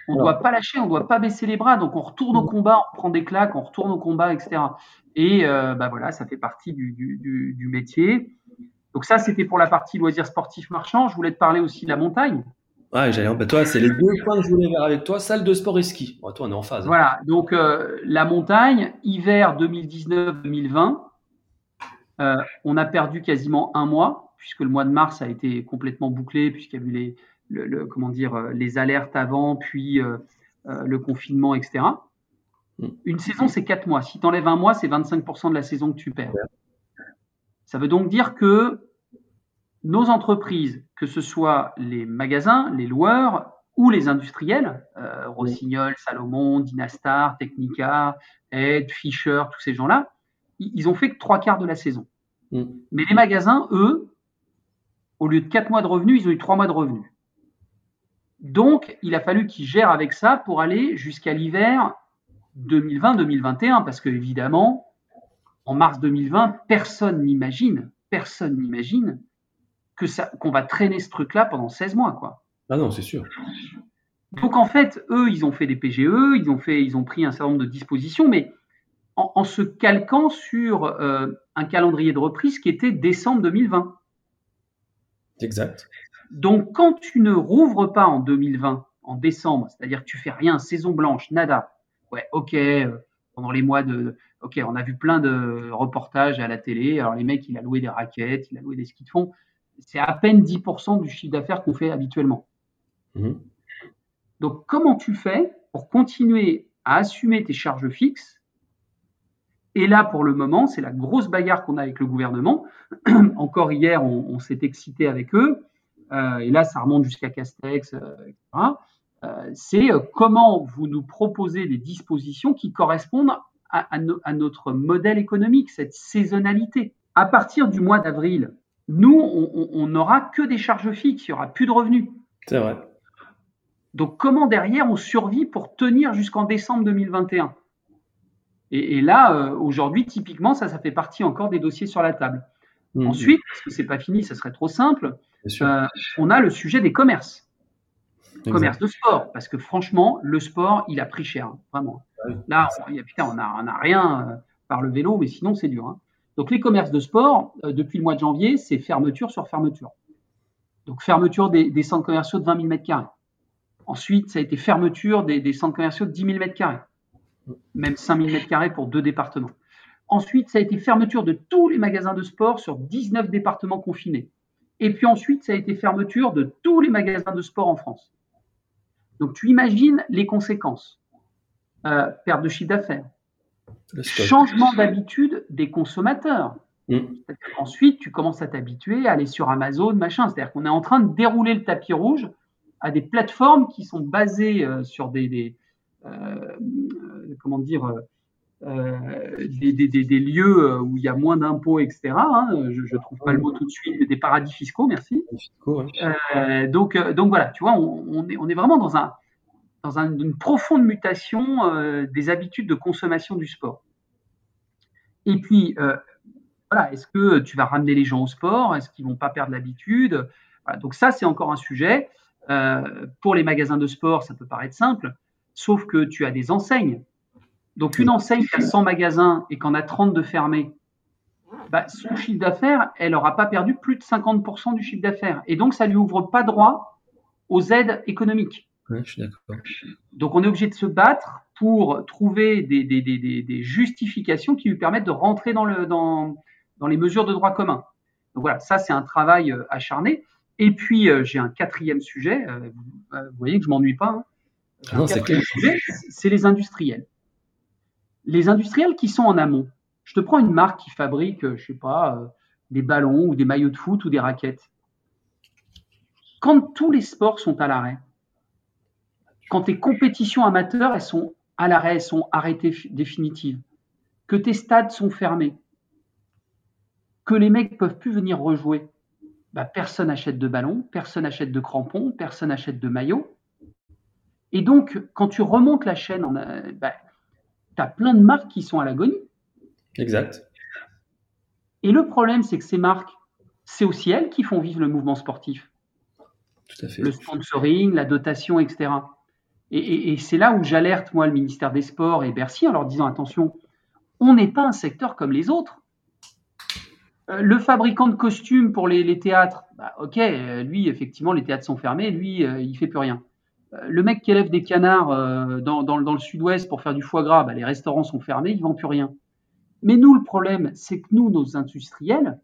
On ne doit pas lâcher, on ne doit pas baisser les bras. Donc, on retourne au mm. combat, on prend des claques, on retourne au combat, etc. Et euh, bah voilà, ça fait partie du, du, du métier. Donc, ça, c'était pour la partie loisirs sportifs marchands. Je voulais te parler aussi de la montagne. Ouais, j'allais. Bah, toi, c'est les deux points que je voulais voir avec toi salle de sport et ski. toi, on est en phase. Voilà. Donc, euh, la montagne, hiver 2019-2020, euh, on a perdu quasiment un mois, puisque le mois de mars a été complètement bouclé, puisqu'il y a eu les, le, comment dire, les alertes avant, puis le confinement, etc. Mm. Une saison, c'est 4 mois. Si tu enlèves un mois, c'est 25% de la saison que tu perds. Ça veut donc dire que nos entreprises, que ce soit les magasins, les loueurs ou les industriels, euh, Rossignol, Salomon, Dynastar, Technica, Ed, Fisher, tous ces gens-là, ils ont fait que trois quarts de la saison. Mm. Mais les magasins, eux, au lieu de quatre mois de revenus, ils ont eu trois mois de revenus. Donc, il a fallu qu'ils gèrent avec ça pour aller jusqu'à l'hiver 2020-2021, parce que évidemment, en mars 2020, personne n'imagine, personne n'imagine que ça, qu'on va traîner ce truc-là pendant 16 mois, quoi. Ah non, c'est sûr. Donc en fait, eux, ils ont fait des PGE, ils ont fait, ils ont pris un certain nombre de dispositions, mais en, se calquant sur euh, un calendrier de reprise qui était décembre 2020. Exact. Donc quand tu ne rouvres pas en 2020, en décembre, c'est-à-dire que tu fais rien, saison blanche, nada, ouais, ok, euh, pendant les mois de, ok, on a vu plein de reportages à la télé. Alors les mecs, il a loué des raquettes, il a loué des skis de fond. C'est à peine 10% du chiffre d'affaires qu'on fait habituellement. Mhm. Donc comment tu fais pour continuer à assumer tes charges fixes? Et là, pour le moment, c'est la grosse bagarre qu'on a avec le gouvernement. <clears throat> Encore hier, on, s'est excité avec eux. Euh, et là, ça remonte jusqu'à Castex, euh, etc. Euh, c'est comment vous nous proposez des dispositions qui correspondent à, notre modèle économique, cette saisonnalité? À partir du mois d'avril, nous, on n'aura que des charges fixes, il n'y aura plus de revenus. C'est vrai. Donc comment derrière on survit pour tenir jusqu'en décembre 2021 et, là, euh, aujourd'hui, typiquement, ça, ça fait partie encore des dossiers sur la table. Mmh. Ensuite, parce que c'est pas fini, ça serait trop simple, on a le sujet des commerces commerce de sport, parce que franchement, le sport, il a pris cher, hein, vraiment. Là, on, putain, on n'a rien euh, par le vélo, mais sinon, c'est dur. Hein. Donc, les commerces de sport, euh, depuis le mois de janvier, c'est fermeture sur fermeture. Donc, fermeture des, centres commerciaux de 20 000 m2. Ensuite, ça a été fermeture des, centres commerciaux de 10 000 m2, même 5 000 m2 pour deux départements. Ensuite, ça a été fermeture de tous les magasins de sport sur 19 départements confinés. Et puis ensuite, ça a été fermeture de tous les magasins de sport en France. Donc tu imagines les conséquences. Euh, perte de chiffre d'affaires, changement d'habitude des consommateurs. Mm. Ensuite, tu commences à t'habituer à aller sur Amazon, machin. C'est-à-dire qu'on est en train de dérouler le tapis rouge à des plateformes qui sont basées euh, sur des, euh, comment dire, euh, des, des, lieux euh, où il y a moins d'impôts, etc. Hein, je ne trouve pas le mot tout de suite, mais des paradis fiscaux, merci. Euh, donc, donc voilà, tu vois, on, est, on est vraiment dans, un, dans une profonde mutation des habitudes de consommation du sport. Et puis, voilà, est-ce que tu vas ramener les gens au sport? Est-ce qu'ils vont pas perdre l'habitude? Donc ça, c'est encore un sujet. pour les magasins de sport, ça peut paraître simple, sauf que tu as des enseignes donc une enseigne qui a 100 magasins et qu'en a 30 de fermés, bah, son chiffre d'affaires, elle n'aura pas perdu plus de 50% du chiffre d'affaires. Et donc, ça ne lui ouvre pas droit aux aides économiques. Je suis d'accord. Donc, on est obligé de se battre pour trouver des, justifications qui lui permettent de rentrer dans, le, dans, dans les mesures de droit commun. Donc voilà, ça c'est un travail euh, acharné. Et puis euh, j'ai un quatrième sujet, euh, vous, voyez que je m'ennuie pas. Hein. Ah c'est les industriels les industriels qui sont en amont, je te prends une marque qui fabrique, je sais pas, euh, des ballons ou des maillots de foot ou des raquettes. Quand tous les sports sont à l'arrêt, quand tes compétitions amateurs elles sont à l'arrêt, elles sont arrêtées définitives, que tes stades sont fermés, que les mecs peuvent plus venir rejouer, bah, personne n'achète de ballons, personne n'achète de crampons, personne n'achète de maillots. Et donc, quand tu remontes la chaîne, bah, tu as plein de marques qui sont à l'agonie. Exact. Et le problème, c'est que ces marques, c'est aussi elles qui font vivre le mouvement sportif. Tout à fait. Le sponsoring, la dotation, etc. Et, c'est là où j'alerte, moi, le ministère des Sports et Bercy en leur disant attention, on n'est pas un secteur comme les autres. Euh, le fabricant de costumes pour les, théâtres, bah, ok, euh, lui, effectivement, les théâtres sont fermés, lui, il euh, il fait plus rien le mec qui élève des canards euh, dans, le sud-ouest pour faire du foie gras, bah, les restaurants sont fermés, ils ne vendent plus rien. Mais nous, le problème, c'est que nous, nos industriels,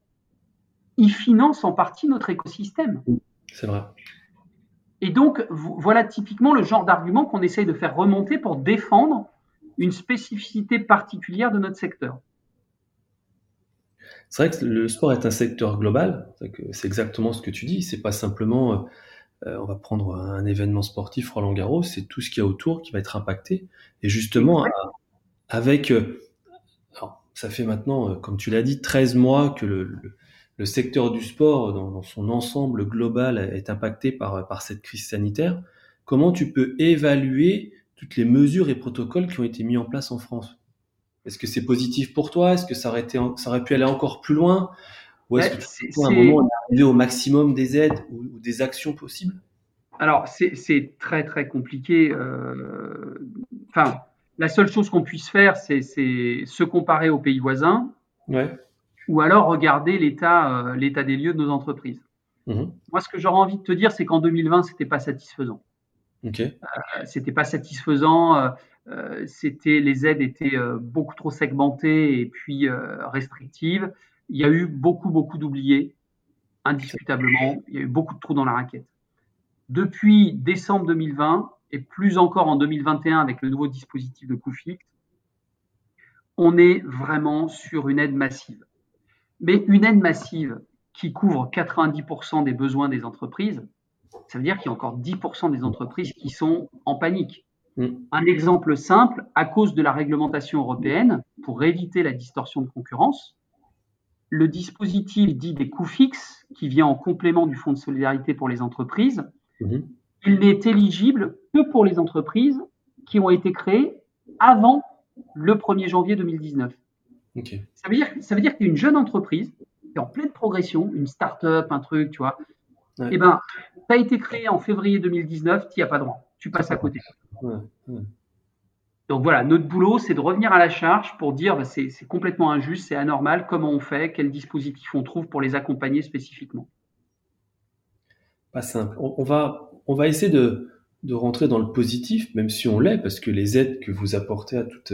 ils financent en partie notre écosystème. C'est vrai. Et donc, voilà typiquement le genre d'argument qu'on essaye de faire remonter pour défendre une spécificité particulière de notre secteur. C'est vrai que le sport est un secteur global. C'est exactement ce que tu dis. C'est pas simplement, euh, on va prendre un événement sportif Roland Garros, c'est tout ce qu'il y a autour qui va être impacté. Et justement, avec, euh, alors, ça fait maintenant, euh, comme tu l'as dit, 13 mois que le, le secteur du sport dans, son ensemble global est impacté par, par cette crise sanitaire, comment tu peux évaluer toutes les mesures et protocoles qui ont été mis en place en France? Est-ce que c'est positif pour toi? Est-ce que ça aurait, été, ça aurait pu aller encore plus loin? Ou est-ce que à un moment on est arrivé au maximum des aides ou, des actions possibles? Alors c'est très très compliqué. Euh, enfin, la seule chose qu'on puisse faire, c'est se comparer aux pays voisins. Ouais ou alors regarder l'état euh, l'état des lieux de nos entreprises. Mhm. Moi, ce que j'aurais envie de te dire, c'est qu'en 2020, c'était pas satisfaisant. Okay. Euh, c'était pas satisfaisant. Euh, euh, c'était les aides étaient beaucoup trop segmentées et puis restrictives. Il y a eu beaucoup beaucoup d'oubliés, indiscutablement. Il y a eu beaucoup de trous dans la raquette. Depuis décembre 2020 et plus encore en 2021 avec le nouveau dispositif de coût fixe, on est vraiment sur une aide massive. Mais une aide massive qui couvre 90% des besoins des entreprises, ça veut dire qu'il y a encore 10% des entreprises qui sont en panique. Mm. Un exemple simple, à cause de la réglementation européenne, pour éviter la distorsion de concurrence, le dispositif dit des coûts fixes, qui vient en complément du Fonds de solidarité pour les entreprises, mm-hmm. il n'est éligible que pour les entreprises qui ont été créées avant le 1er janvier 2019. Ça veut dire, ça veut dire qu'il y a une jeune entreprise qui est en pleine progression, une start-up, un truc, tu vois. Eh ben, tu as été créé en février 2019, tu n'y as pas droit. Tu passes à côté. Donc voilà, notre boulot, c'est de revenir à la charge pour dire bah, c'est complètement injuste, c'est anormal, comment on fait, quel dispositif on trouve pour les accompagner spécifiquement. Pas simple. On, va, on va essayer de, de rentrer dans le positif, même si on l'est, parce que les aides que vous apportez à toutes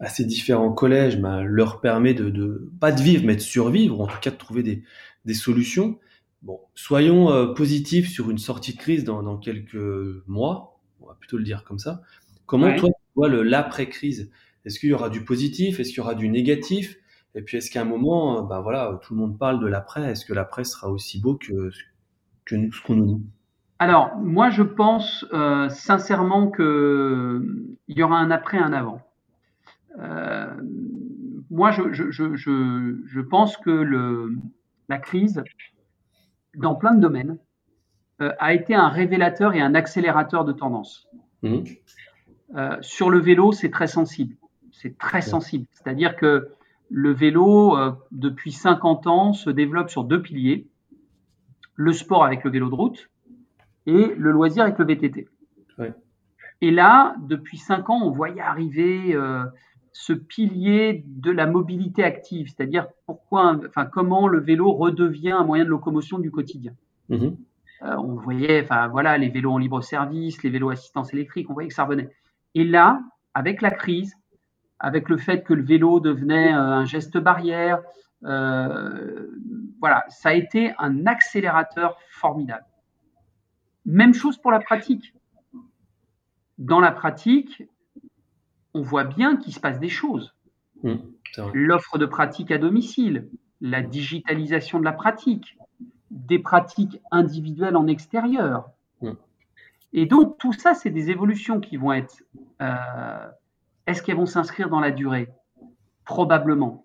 à ces différents collèges bah, leur permet de, de, pas de vivre mais de survivre, ou en tout cas de trouver des, des solutions. Bon, soyons euh, positifs sur une sortie de crise dans, dans, quelques mois, on va plutôt le dire comme ça. Comment toi tu vois le l'après-crise? Est-ce qu'il y aura du positif? Est-ce qu'il y aura du négatif? Et puis est-ce qu'à un moment, bah voilà, tout le monde parle de l'après? Est-ce que l'après sera aussi beau que, que ce qu'on nous dit? Alors, moi, je pense euh, sincèrement qu'il y aura un après, un avant. Euh, moi, je, je, je, je, pense que le, la crise, dans plein de domaines, euh, a été un révélateur et un accélérateur de tendance. Mmh. Euh, sur le vélo, c'est très sensible. C'est très sensible. C'est-à-dire que le vélo, euh, depuis 50 ans, se développe sur deux piliers. Le sport avec le vélo de route et le loisir avec le VTT. Ouais. Et là, depuis 5 ans, on voyait arriver euh, ce pilier de la mobilité active, c'est-à-dire pourquoi, enfin, comment le vélo redevient un moyen de locomotion du quotidien. Mhm. Euh, on voyait, enfin voilà, les vélos en libre service, les vélos assistance électrique, on voyait que ça revenait. Et là, avec la crise, avec le fait que le vélo devenait euh, un geste barrière, euh, voilà, ça a été un accélérateur formidable. Même chose pour la pratique. Dans la pratique, on voit bien qu'il se passe des choses. Mmh, L'offre de pratique à domicile, la digitalisation de la pratique, des pratiques individuelles en extérieur. Mmh. Et donc, tout ça, c'est des évolutions qui vont être. Euh, est-ce qu'elles vont s'inscrire dans la durée? Probablement.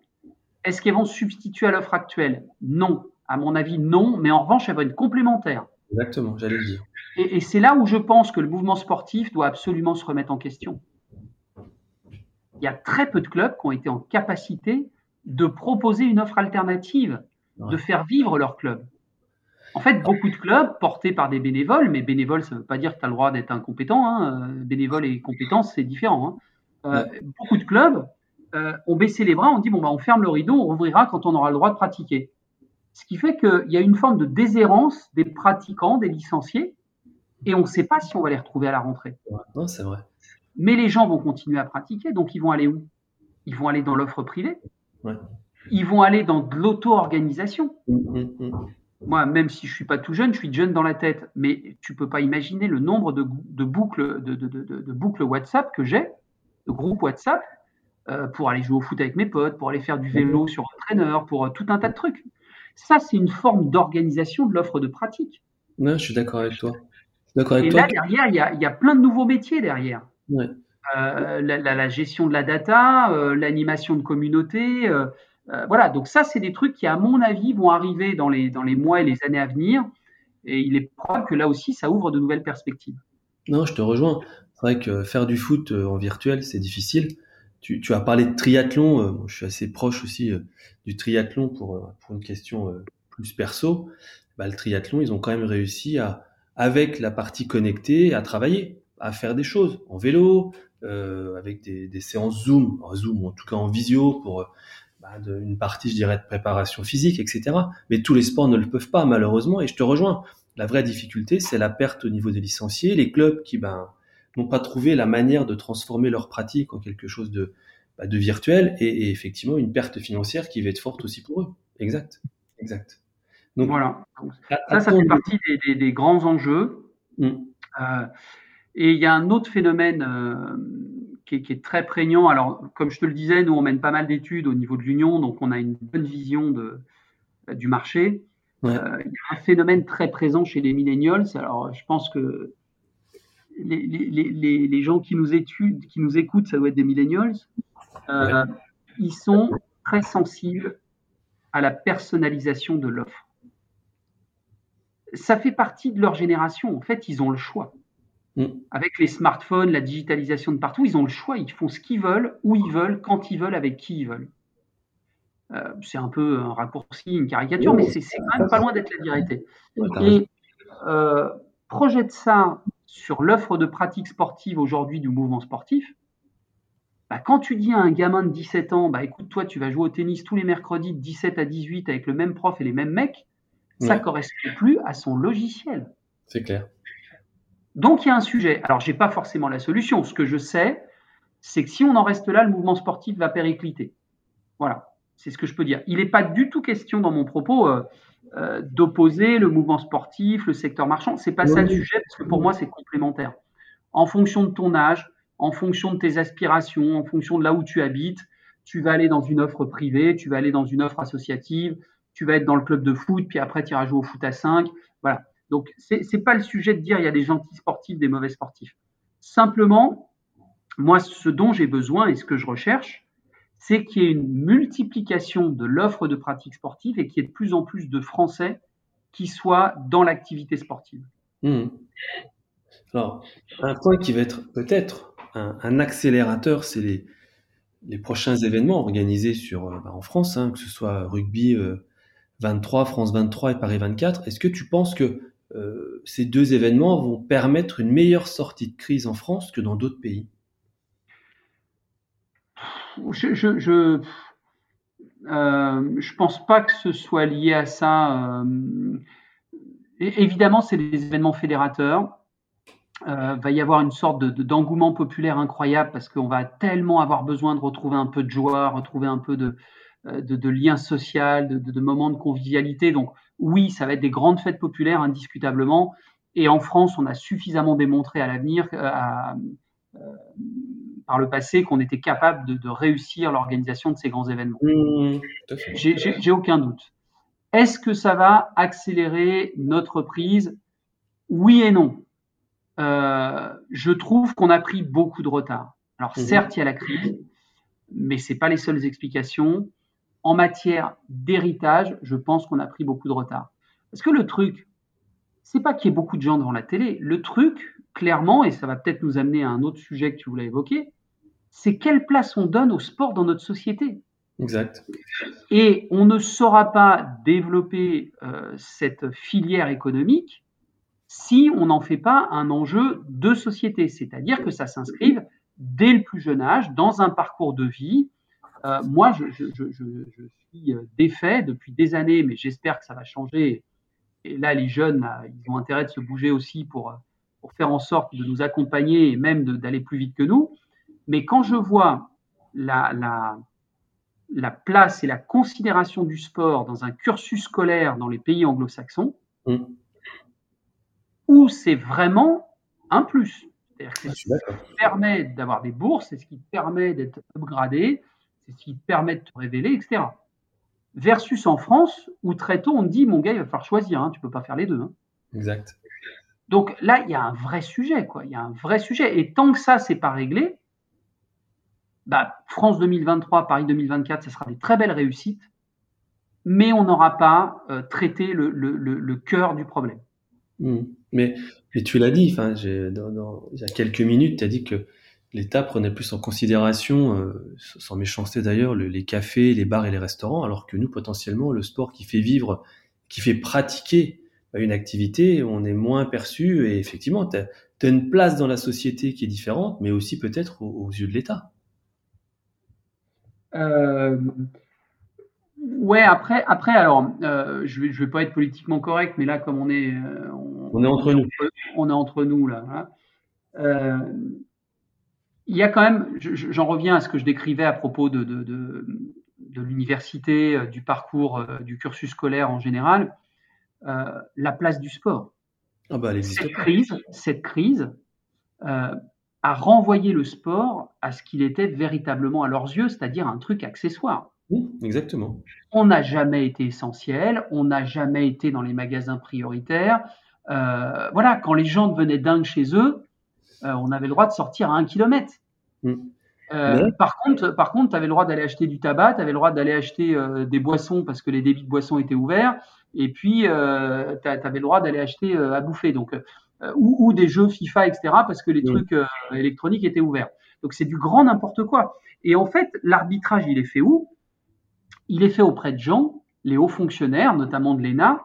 Est-ce qu'elles vont substituer à l'offre actuelle? Non. À mon avis, non. Mais en revanche, elles vont être complémentaires. Exactement, j'allais le dire. Et c'est là où je pense que le mouvement sportif doit absolument se remettre en question il y a très peu de clubs qui ont été en capacité de proposer une offre alternative, de faire vivre leur club. En fait, beaucoup de clubs portés par des bénévoles, mais bénévole, ça ne veut pas dire que tu as le droit d'être incompétent. Hein. Bénévole et compétence, c'est différent. Hein. Euh, beaucoup de clubs euh, ont baissé les bras, on dit bon, bah, on ferme le rideau, on rouvrira quand on aura le droit de pratiquer. Ce qui fait qu'il y a une forme de déshérence des pratiquants, des licenciés, et on ne sait pas si on va les retrouver à la rentrée. Non, c'est vrai. Mais les gens vont continuer à pratiquer, donc ils vont aller où? Ils vont aller dans l'offre privée. Ouais. Ils vont aller dans de l'auto-organisation. Mmh, mmh, mmh. moi, même si je suis pas tout jeune, je suis jeune dans la tête. Mais tu peux pas imaginer le nombre de, boucles, de, boucles WhatsApp que j'ai, de groupes WhatsApp, euh, pour aller jouer au foot avec mes potes, pour aller faire du vélo sur un traîneur, pour euh, tout un tas de trucs. Ça, c'est une forme d'organisation de l'offre de pratique. je suis d'accord avec toi. Et là, derrière, il y a, plein de nouveaux métiers derrière. Euh, la, gestion de la data, l'animation de communauté. voilà, donc ça, c'est des trucs qui, à mon avis, vont arriver dans les, dans les mois et les années à venir. Et il est probable que là aussi, ça ouvre de nouvelles perspectives. Non, je te rejoins. C'est vrai que faire du foot en virtuel, c'est difficile tu, tu, as parlé de triathlon. Euh, je suis assez proche aussi euh, du triathlon pour, euh, pour une question plus perso. Bah, le triathlon, ils ont quand même réussi à, avec la partie connectée, à travailler, à faire des choses en vélo, euh, avec des, des, séances Zoom, en Zoom ou en tout cas en visio pour bah, de, une partie, je dirais, de préparation physique, etc. Mais tous les sports ne le peuvent pas, malheureusement. Et je te rejoins. La vraie difficulté, c'est la perte au niveau des licenciés, les clubs qui, ben, n'ont pas trouvé la manière de transformer leur pratique en quelque chose de, bah, de virtuel et, effectivement une perte financière qui va être forte aussi pour eux. Exact, exact. Donc voilà. ça, ça fait partie des, grands enjeux. Mm. Euh, et il y a un autre phénomène euh, qui, est, très prégnant. Alors, comme je te le disais, nous on mène pas mal d'études au niveau de l'Union, donc on a une bonne vision de, du marché. Euh, il y a un phénomène très présent chez les millennials. Alors, je pense que les, gens qui nous, étudent, qui nous écoutent, ça doit être des millennials, euh, ils sont très sensibles à la personnalisation de l'offre. Ça fait partie de leur génération. En fait, ils ont le choix. Mm. Avec les smartphones, la digitalisation de partout, ils ont le choix. Ils font ce qu'ils veulent, où ils veulent, quand ils veulent, avec qui ils veulent. Euh, c'est un peu un raccourci, une caricature, mais c'est quand même pas loin d'être la vérité. Et euh, projette ça sur l'offre de pratique sportive aujourd'hui du mouvement sportif, bah, quand tu dis à un gamin de 17 ans, bah, écoute, toi, tu vas jouer au tennis tous les mercredis de 17 à 18 avec le même prof et les mêmes mecs, ça ne correspond plus à son logiciel. C'est clair. Donc, il y a un sujet. Alors, je n'ai pas forcément la solution. Ce que je sais, c'est que si on en reste là, le mouvement sportif va péricliter. Voilà, c'est ce que je peux dire. Il n'est pas du tout question dans mon propos. Euh, euh, d'opposer le mouvement sportif, le secteur marchand. C'est pas ça le sujet parce que pour moi c'est complémentaire. En fonction de ton âge, en fonction de tes aspirations, en fonction de là où tu habites, tu vas aller dans une offre privée, tu vas aller dans une offre associative, tu vas être dans le club de foot, puis après tu iras jouer au foot à 5. Voilà. Donc c'est n'est pas le sujet de dire il y a des gentils sportifs, des mauvais sportifs. Simplement, moi ce dont j'ai besoin et ce que je recherche, c'est qu'il y ait une multiplication de l'offre de pratiques sportives et qu'il y ait de plus en plus de Français qui soient dans l'activité sportive. Hmm. Alors, un point qui va être peut-être un, accélérateur, c'est les, les, prochains événements organisés sur, euh, bah, en France, hein, que ce soit rugby 23, euh, France 23 et Paris 24. Est-ce que tu penses que euh, ces deux événements vont permettre une meilleure sortie de crise en France que dans d'autres pays? Je, je, euh, je, pense pas que ce soit lié à ça. Euh, évidemment, c'est des événements fédérateurs. Euh, va y avoir une sorte d'engouement populaire incroyable parce qu'on va tellement avoir besoin de retrouver un peu de joie, retrouver un peu de, de, de lien social, de, de, moments de convivialité. Donc oui, ça va être des grandes fêtes populaires indiscutablement. Et en France, on a suffisamment démontré à l'avenir, à, par le passé qu'on était capable de, réussir l'organisation de ces grands événements. Mmh, J'ai aucun doute. Est-ce que ça va accélérer notre prise Oui et non. Euh, je trouve qu'on a pris beaucoup de retard. Alors mmh. certes, il y a la crise, mais c'est pas les seules explications. En matière d'héritage, je pense qu'on a pris beaucoup de retard. Parce que le truc, c'est pas qu'il y ait beaucoup de gens devant la télé. Le truc, clairement, et ça va peut-être nous amener à un autre sujet que tu voulais évoquer, c'est quelle place on donne au sport dans notre société. Exact. Et on ne saura pas développer euh, cette filière économique si on n'en fait pas un enjeu de société, c'est-à-dire que ça s'inscrive dès le plus jeune âge dans un parcours de vie. Euh, moi, je, suis défait depuis des années, mais j'espère que ça va changer. Et là, les jeunes, ils ont intérêt de se bouger aussi pour, pour faire en sorte de nous accompagner et même d'aller plus vite que nous. Mais quand je vois la, la place et la considération du sport dans un cursus scolaire dans les pays anglo-saxons, mm. où c'est vraiment un plus. C'est-à-dire que c'est ce qui permet d'avoir des bourses, c'est ce qui permet d'être upgradé, c'est ce qui permet de te révéler, etc. Versus en France, où très tôt on te dit, mon gars, il va falloir choisir, hein, tu peux pas faire les deux. Hein. Exact. Donc là, il y a un vrai sujet, quoi. Il y a un vrai sujet. Et tant que ça, c'est pas réglé, bah, France 2023, Paris 2024, ce sera des très belles réussites, mais on n'aura pas euh, traité le, le, le, cœur du problème. Mmh. Mais, mais, tu l'as dit, enfin, il y a quelques minutes, tu as dit que l'État prenait plus en considération, euh, sans méchanceté d'ailleurs, les cafés, les bars et les restaurants, alors que nous, potentiellement, le sport qui fait vivre, qui fait pratiquer une activité, on est moins perçu et effectivement, tu as, une place dans la société qui est différente, mais aussi peut-être aux yeux de l'État. Euh, ouais, après, après alors, euh, je vais, je vais pas être politiquement correct, mais là, comme on est, on, est entre nous, on est entre nous là. Il y a quand même, j'en reviens à ce que je décrivais à propos de, de, de, de l'université, du parcours, du cursus scolaire en général, la place du sport. Ah bah, cette, crise, cette crise, à renvoyer le sport à ce qu'il était véritablement à leurs yeux, c'est-à-dire un truc accessoire. exactement. On n'a jamais été essentiel, on n'a jamais été dans les magasins prioritaires. Euh, voilà, quand les gens devenaient dingues chez eux, euh, on avait le droit de sortir à un kilomètre. Mm. Euh, par contre, par contre, tu avais le droit d'aller acheter du tabac, tu avais le droit d'aller acheter des boissons parce que les débits de boissons étaient ouverts, et puis tu avais le droit d'aller acheter à bouffer. Donc, euh, ou, des jeux FIFA, etc., parce que les mm. trucs euh, électroniques étaient ouverts. Donc c'est du grand n'importe quoi. Et en fait, l'arbitrage, il est fait où? Il est fait auprès de gens, les hauts fonctionnaires, notamment de l'ENA,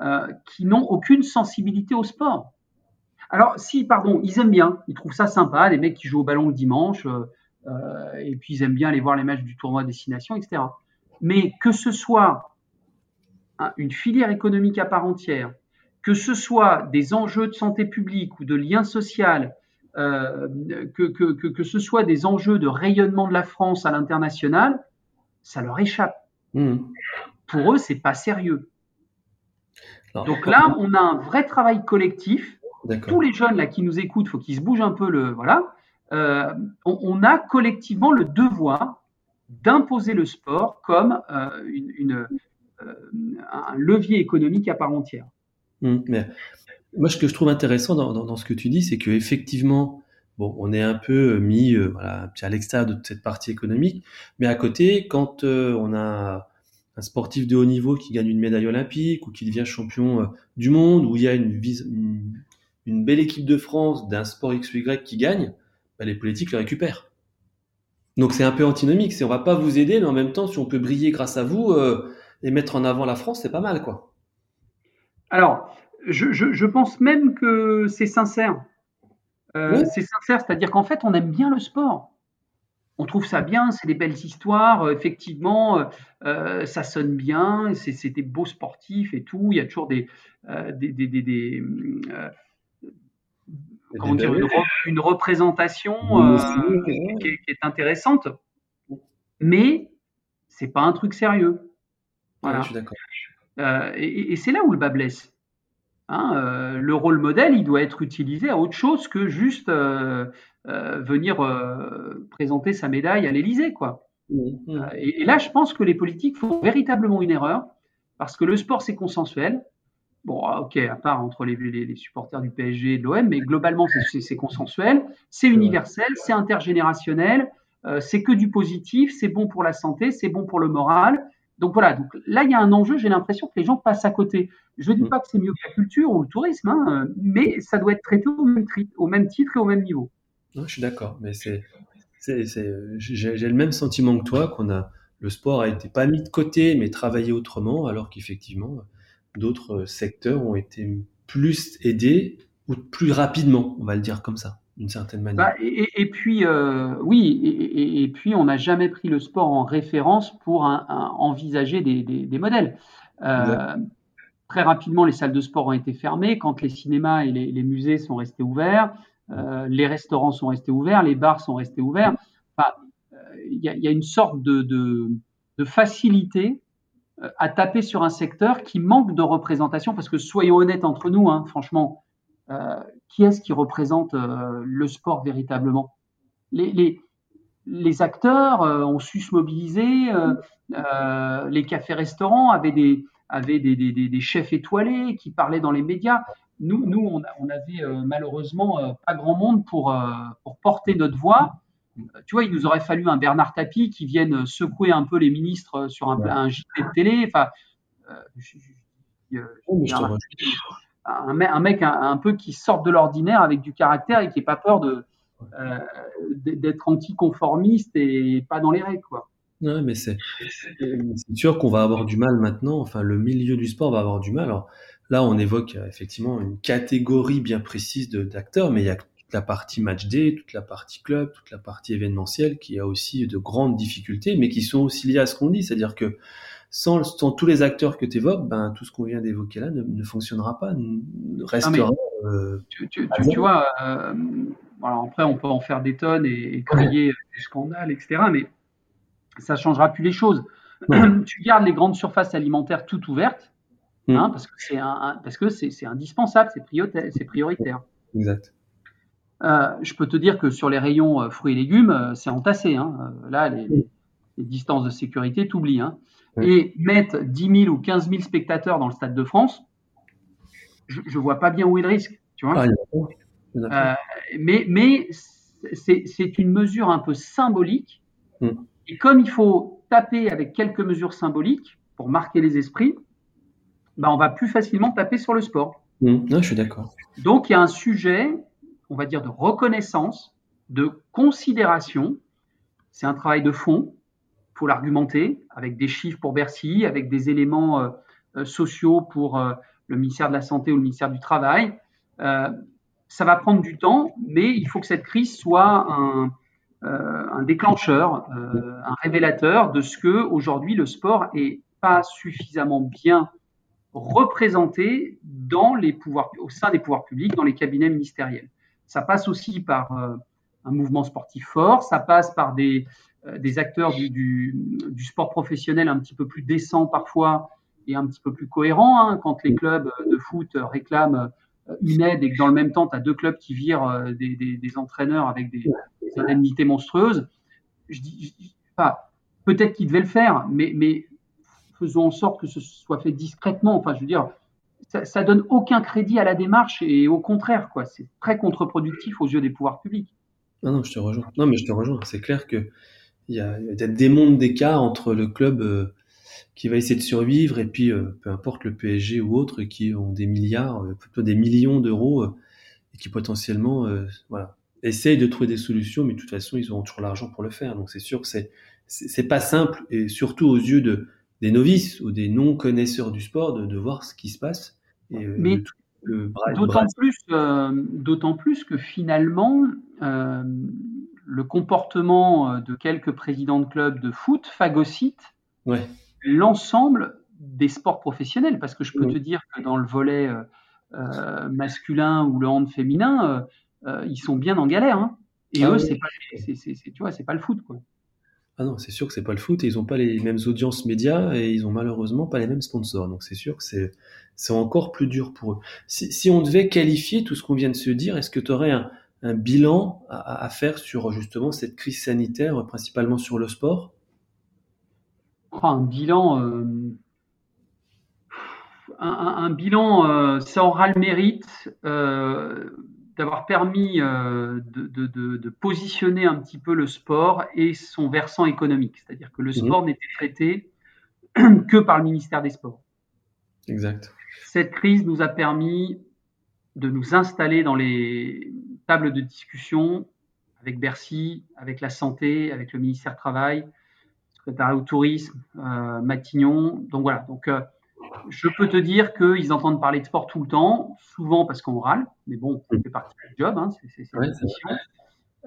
euh, qui n'ont aucune sensibilité au sport. Alors, si, pardon, ils aiment bien, ils trouvent ça sympa, les mecs qui jouent au ballon le dimanche, et puis ils aiment bien aller voir les matchs du tournoi destination, etc. Mais que ce soit une filière économique à part entière, que ce soit des enjeux de santé publique ou de lien social, euh, que, que, que, ce soit des enjeux de rayonnement de la France à l'international, ça leur échappe. Mmh. Pour eux, c'est pas sérieux. Donc là, on a un vrai travail collectif. Tous les jeunes là qui nous écoutent, faut qu'ils se bougent un peu le voilà. Euh, on, a collectivement le devoir d'imposer le sport comme euh, une, un levier économique à part entière. Mmh, mais moi, ce que je trouve intéressant dans, dans, ce que tu dis, c'est que effectivement, bon, on est un peu euh, mis euh, voilà, à l'extérieur de cette partie économique, mais à côté, quand euh, on a un sportif de haut niveau qui gagne une médaille olympique ou qui devient champion du monde, où il y a une, une, une belle équipe de France d'un sport X ou Y qui gagne, bah, les politiques le récupèrent. Donc c'est un peu antinomique. C'est on va pas vous aider, mais en même temps, si on peut briller grâce à vous et mettre en avant la France, c'est pas mal, quoi. Alors, je, pense même que c'est sincère. Euh, c'est sincère, c'est-à-dire qu'en fait, on aime bien le sport. On trouve ça bien, c'est des belles histoires. Euh, effectivement, euh, ça sonne bien, c'est des beaux sportifs et tout. Il y a toujours des, des, comment dire, une, représentation qui, est, intéressante. Mais c'est pas un truc sérieux. Voilà. je suis d'accord. Euh, et, c'est là où le bas blesse. Hein, euh, le rôle modèle, il doit être utilisé à autre chose que juste euh, venir présenter sa médaille à l'Élysée, quoi. Mmh. Et, là, je pense que les politiques font véritablement une erreur parce que le sport c'est consensuel. Bon, ah, ok, à part entre les, les, supporters du PSG et de l'OM, mais globalement c'est consensuel, c'est universel, c'est intergénérationnel, c'est que du positif, c'est bon pour la santé, c'est bon pour le moral, donc voilà, donc là il y a un enjeu, j'ai l'impression que les gens passent à côté. Je ne dis mm. pas que c'est mieux que la culture ou le tourisme, hein, mais ça doit être traité au même, au même, titre et au même niveau. je suis d'accord, mais c'est, j'ai le même sentiment que toi, qu'on a le sport a été pas mis de côté, mais travaillé autrement, alors qu'effectivement d'autres secteurs ont été plus aidés ou plus rapidement, on va le dire comme ça d'une certaine manière. Bah, et, puis, euh, oui, et, puis on n'a jamais pris le sport en référence pour envisager des, modèles. Euh, très rapidement, les salles de sport ont été fermées. Quand les cinémas et les, musées sont restés ouverts, euh, les restaurants sont restés ouverts, les bars sont restés ouverts. Il y, a, une sorte de, de facilité à taper sur un secteur qui manque de représentation, parce que soyons honnêtes entre nous, hein, franchement, qui est-ce qui représente le sport véritablement? Les, les, les, acteurs ont su se mobiliser, les cafés-restaurants avaient des, avaient des, des, des, chefs étoilés qui parlaient dans les médias. Nous, nous on, on avait malheureusement pas grand monde pour, pour porter notre voix tu vois, il nous aurait fallu un Bernard Tapie qui vienne secouer un peu les ministres sur un, un JT de télé. Enfin, euh, oh, un, mec un, peu qui sorte de l'ordinaire avec du caractère et qui n'ait pas peur de euh, d'être anticonformiste et pas dans les règles, quoi. Ouais, mais c'est sûr qu'on va avoir du mal maintenant. Enfin, le milieu du sport va avoir du mal. Alors là, on évoque effectivement une catégorie bien précise d'acteurs, mais il y a toute la partie match day, toute la partie club, toute la partie événementielle qui a aussi de grandes difficultés, mais qui sont aussi liées à ce qu'on dit. C'est-à-dire que sans, tous les acteurs que tu évoques, ben, tout ce qu'on vient d'évoquer là ne, fonctionnera pas, ne restera. Euh, tu, tu, tu, vois, euh, après on peut en faire des tonnes et, crier des scandales, etc. Mais ça changera plus les choses. <clears throat> tu gardes les grandes surfaces alimentaires toutes ouvertes, hmm. hein, parce que c'est un, parce que c'est indispensable, c'est prioritaire. Exact. Euh, je peux te dire que sur les rayons euh, fruits et légumes, euh, c'est entassé. Hein. Là, les, distances de sécurité, t'oublies. Hein. Et mettre 10 000 ou 15 000 spectateurs dans le Stade de France, je ne vois pas bien où est le risque. Tu vois ah, mais mais c'est une mesure un peu symbolique. Hmm. Et comme il faut taper avec quelques mesures symboliques pour marquer les esprits, bah on va plus facilement taper sur le sport. Hmm. je suis d'accord. Donc il y a un sujet on va dire, de reconnaissance, de considération. C'est un travail de fond, pour l'argumenter, avec des chiffres pour Bercy, avec des éléments euh, euh, sociaux pour euh, le ministère de la Santé ou le ministère du Travail. ça va prendre du temps, mais il faut que cette crise soit un, un déclencheur, un révélateur de ce que aujourd'hui le sport est pas suffisamment bien représenté dans les pouvoirs, au sein des pouvoirs publics, dans les cabinets ministériels. Ça passe aussi par euh, un mouvement sportif fort, ça passe par des, euh, acteurs du, sport professionnel un petit peu plus décents parfois et un petit peu plus cohérents. Hein, quand les clubs de foot réclament une aide et que dans le même temps, tu as deux clubs qui virent des, entraîneurs avec des, indemnités monstrueuses, je dis, peut-être qu'ils devaient le faire, mais, mais faisons en sorte que ce soit fait discrètement. Enfin, je veux dire, ça, ça, donne aucun crédit à la démarche et au contraire, quoi, c'est très contre-productif aux yeux des pouvoirs publics. Non, non, je te rejoins. Non, mais je te rejoins. C'est clair que il y a, des mondes d'écart entre le club euh, qui va essayer de survivre et puis euh, peu importe le PSG ou autre qui ont des milliards, euh, plutôt des millions d'euros et qui potentiellement, voilà, essayent de trouver des solutions, mais de toute façon, ils auront toujours l'argent pour le faire. Donc c'est sûr que c'est c'est pas simple et surtout aux yeux de des novices ou des non connaisseurs du sport de, de voir ce qui se passe euh, Mais d'autant plus, euh, d'autant plus que finalement, euh, le comportement de quelques présidents de clubs de foot phagocyte l'ensemble des sports professionnels. Parce que je peux te dire que dans le volet masculin ou le hand féminin, ils sont bien en galère. Hein. Et ah eux, c'est pas, tu vois, c'est pas le foot, quoi. Ah non, c'est sûr que c'est pas le foot et ils n'ont pas les mêmes audiences médias et ils ont malheureusement pas les mêmes sponsors. Donc c'est sûr que c'est c'est encore plus dur pour eux. Si, si, on devait qualifier tout ce qu'on vient de se dire, est-ce que tu aurais un, bilan à, faire sur justement cette crise sanitaire, principalement sur le sport? Un bilan, euh, un, un, bilan, euh, ça aura le mérite euh, d'avoir permis euh, de, de, de, de, positionner un petit peu le sport et son versant économique, c'est-à-dire que le mmh. sport n'était traité <clears throat> que par le ministère des Sports. Exact. Cette crise nous a permis de nous installer dans les tables de discussion avec Bercy, avec la santé, avec le ministère du Travail, secrétaire au tourisme, euh, Matignon. Donc voilà. Donc euh, je peux te dire qu'ils entendent parler de sport tout le temps, souvent parce qu'on râle, mais bon, ça fait partie du job, hein, c'est ouais,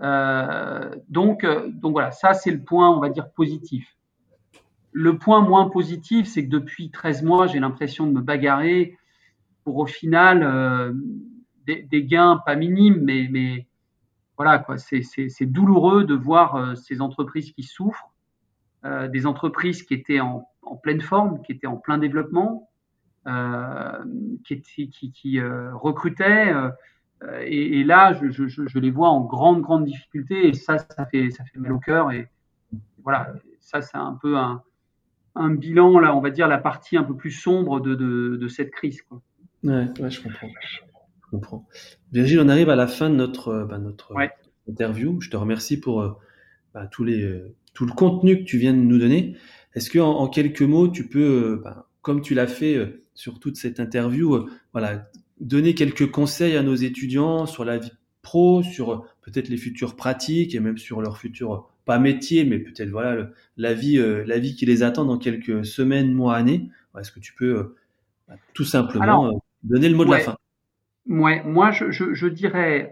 euh, donc, euh, donc voilà, ça c'est le point, on va dire, positif. Le point moins positif, c'est que depuis 13 mois, j'ai l'impression de me bagarrer pour au final euh, des, des, gains pas minimes, mais, mais voilà, quoi, c'est douloureux de voir euh, ces entreprises qui souffrent des entreprises qui étaient en, pleine forme, qui étaient en plein développement, qui, qui, qui recrutaient. Et, là, je, je, les vois en grande, grande difficulté et ça, ça fait, ça fait mal au cœur. Et voilà, ça, c'est un peu un, un bilan, là, on va dire, la partie un peu plus sombre de, de, cette crise. Quoi. Ouais, je comprends. Je comprends. Virgile, on arrive à la fin de notre, euh, bah, notre interview. Je te remercie pour euh, bah, tous les, euh, tout le contenu que tu viens de nous donner. Est-ce que en, quelques mots, tu peux, bah, comme tu l'as fait sur toute cette interview, voilà, donner quelques conseils à nos étudiants sur la vie pro, sur peut-être les futures pratiques et même sur leur futur pas métier, mais peut-être voilà la vie, euh, la vie qui les attend dans quelques semaines, mois, années? Est-ce que tu peux euh, bah, tout simplement euh, donner le mot de la fin? Ouais, moi je, je, dirais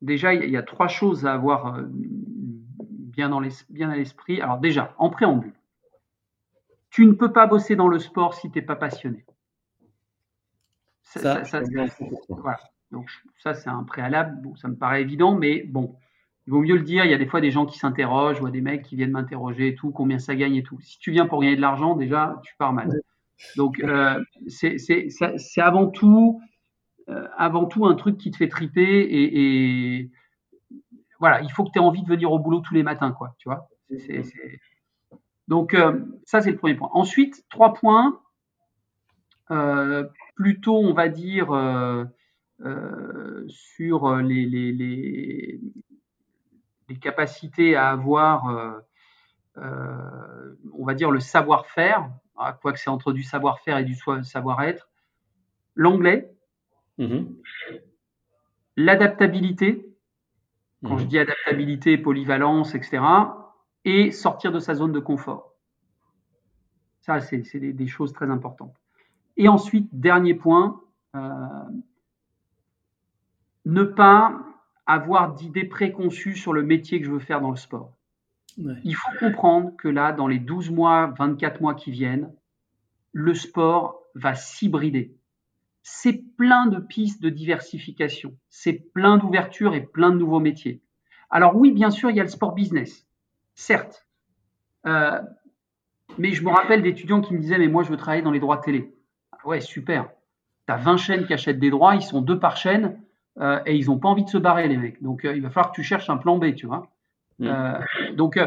déjà il y, a trois choses à avoir bien, dans les, bien à l'esprit. Alors déjà, en préambule, tu ne peux pas bosser dans le sport si tu n'es pas passionné. Ça, voilà. Donc ça c'est un préalable. Bon, ça me paraît évident, mais bon, il vaut mieux le dire. Il y a des fois des gens qui s'interrogent, ou des mecs qui viennent m'interroger et tout, combien ça gagne et tout. Si tu viens pour gagner de l'argent, déjà, tu pars mal. Donc, euh, c'est avant tout, euh, avant tout un truc qui te fait triper et, voilà, il faut que tu aies envie de venir au boulot tous les matins, quoi. Tu vois. Donc, euh, ça c'est le premier point. Ensuite, trois points. plutôt, on va dire. sur les, les, les capacités à avoir, euh, euh, on va dire, le savoir-faire, ah, quoique c'est entre du savoir-faire et du savoir-être, l'anglais, mm-hmm. l'adaptabilité, quand je mm-hmm. dis adaptabilité, polyvalence, etc., et sortir de sa zone de confort. Ça, c'est des, choses très importantes. Et ensuite, dernier point, euh, ne pas avoir d'idées préconçues sur le métier que je veux faire dans le sport. Il faut comprendre que là, dans les 12 mois, 24 mois qui viennent, le sport va s'hybrider. C'est plein de pistes de diversification, c'est plein d'ouvertures et plein de nouveaux métiers. Alors oui, bien sûr, il y a le sport business, certes. Euh, mais je me rappelle d'étudiants qui me disaient, mais moi, je veux travailler dans les droits télé. ouais, super. Tu as 20 chaînes qui achètent des droits, ils sont deux par chaîne. Euh, et ils n'ont pas envie de se barrer, les mecs. Donc, euh, il va falloir que tu cherches un plan B, tu vois. Mm. Euh, donc,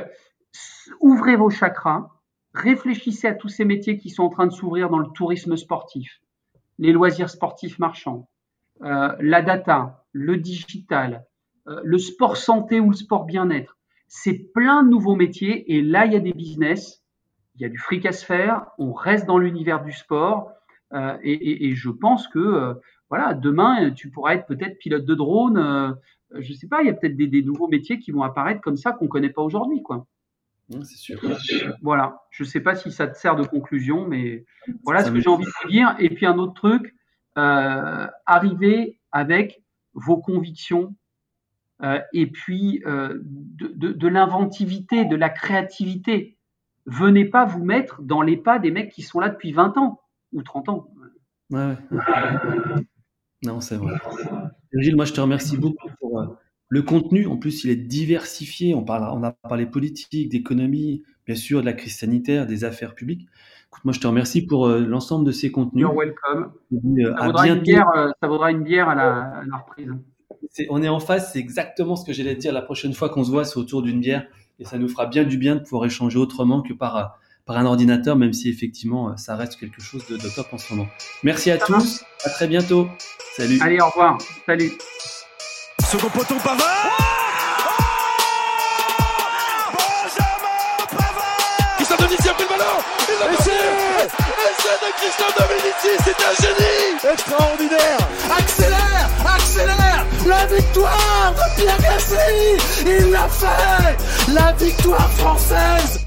ouvrez vos chakras, réfléchissez à tous ces métiers qui sont en train de s'ouvrir dans le tourisme sportif, les loisirs sportifs marchands, la data, le digital, le sport santé ou le sport bien-être. C'est plein de nouveaux métiers et là, il y a des business, il y a du fric à se faire, on reste dans l'univers du sport et, et, je pense que voilà, demain, tu pourras être peut-être pilote de drone. Euh, je ne sais pas, il y a peut-être des, nouveaux métiers qui vont apparaître comme ça qu'on ne connaît pas aujourd'hui. quoi. C'est sûr. Voilà, je ne sais pas si ça te sert de conclusion, mais voilà ce que j'ai envie de te dire. Et puis un autre truc, euh, arriver avec vos convictions euh, et puis de, l'inventivité, de la créativité. Venez pas vous mettre dans les pas des mecs qui sont là depuis 20 ans ou 30 ans. Ouais. Non, c'est vrai. Gilles, moi, je te remercie beaucoup pour euh, le contenu. En plus, il est diversifié. On, parle, on a parlé politique, d'économie, bien sûr, de la crise sanitaire, des affaires publiques. Écoute, moi, je te remercie pour euh, l'ensemble de ces contenus. You're welcome. Euh, ça, vaudra une bière, ça, vaudra une bière, à la, reprise. on est en face, c'est exactement ce que j'allais dire. La prochaine fois qu'on se voit, c'est autour d'une bière. Et ça nous fera bien du bien de pouvoir échanger autrement que par par un ordinateur, même si effectivement ça reste quelque chose de, top en ce moment. Merci à tous, à très bientôt. Salut. Allez, au revoir. Salut. Second poteau Pavard Benjamin Pavard Christian Dominici a pris le ballon. Passé Essai de Christian Dominici, c'est un génie. Extraordinaire. Accélère Accélère. La victoire de Pierre Gasly. Il l'a fait. La victoire française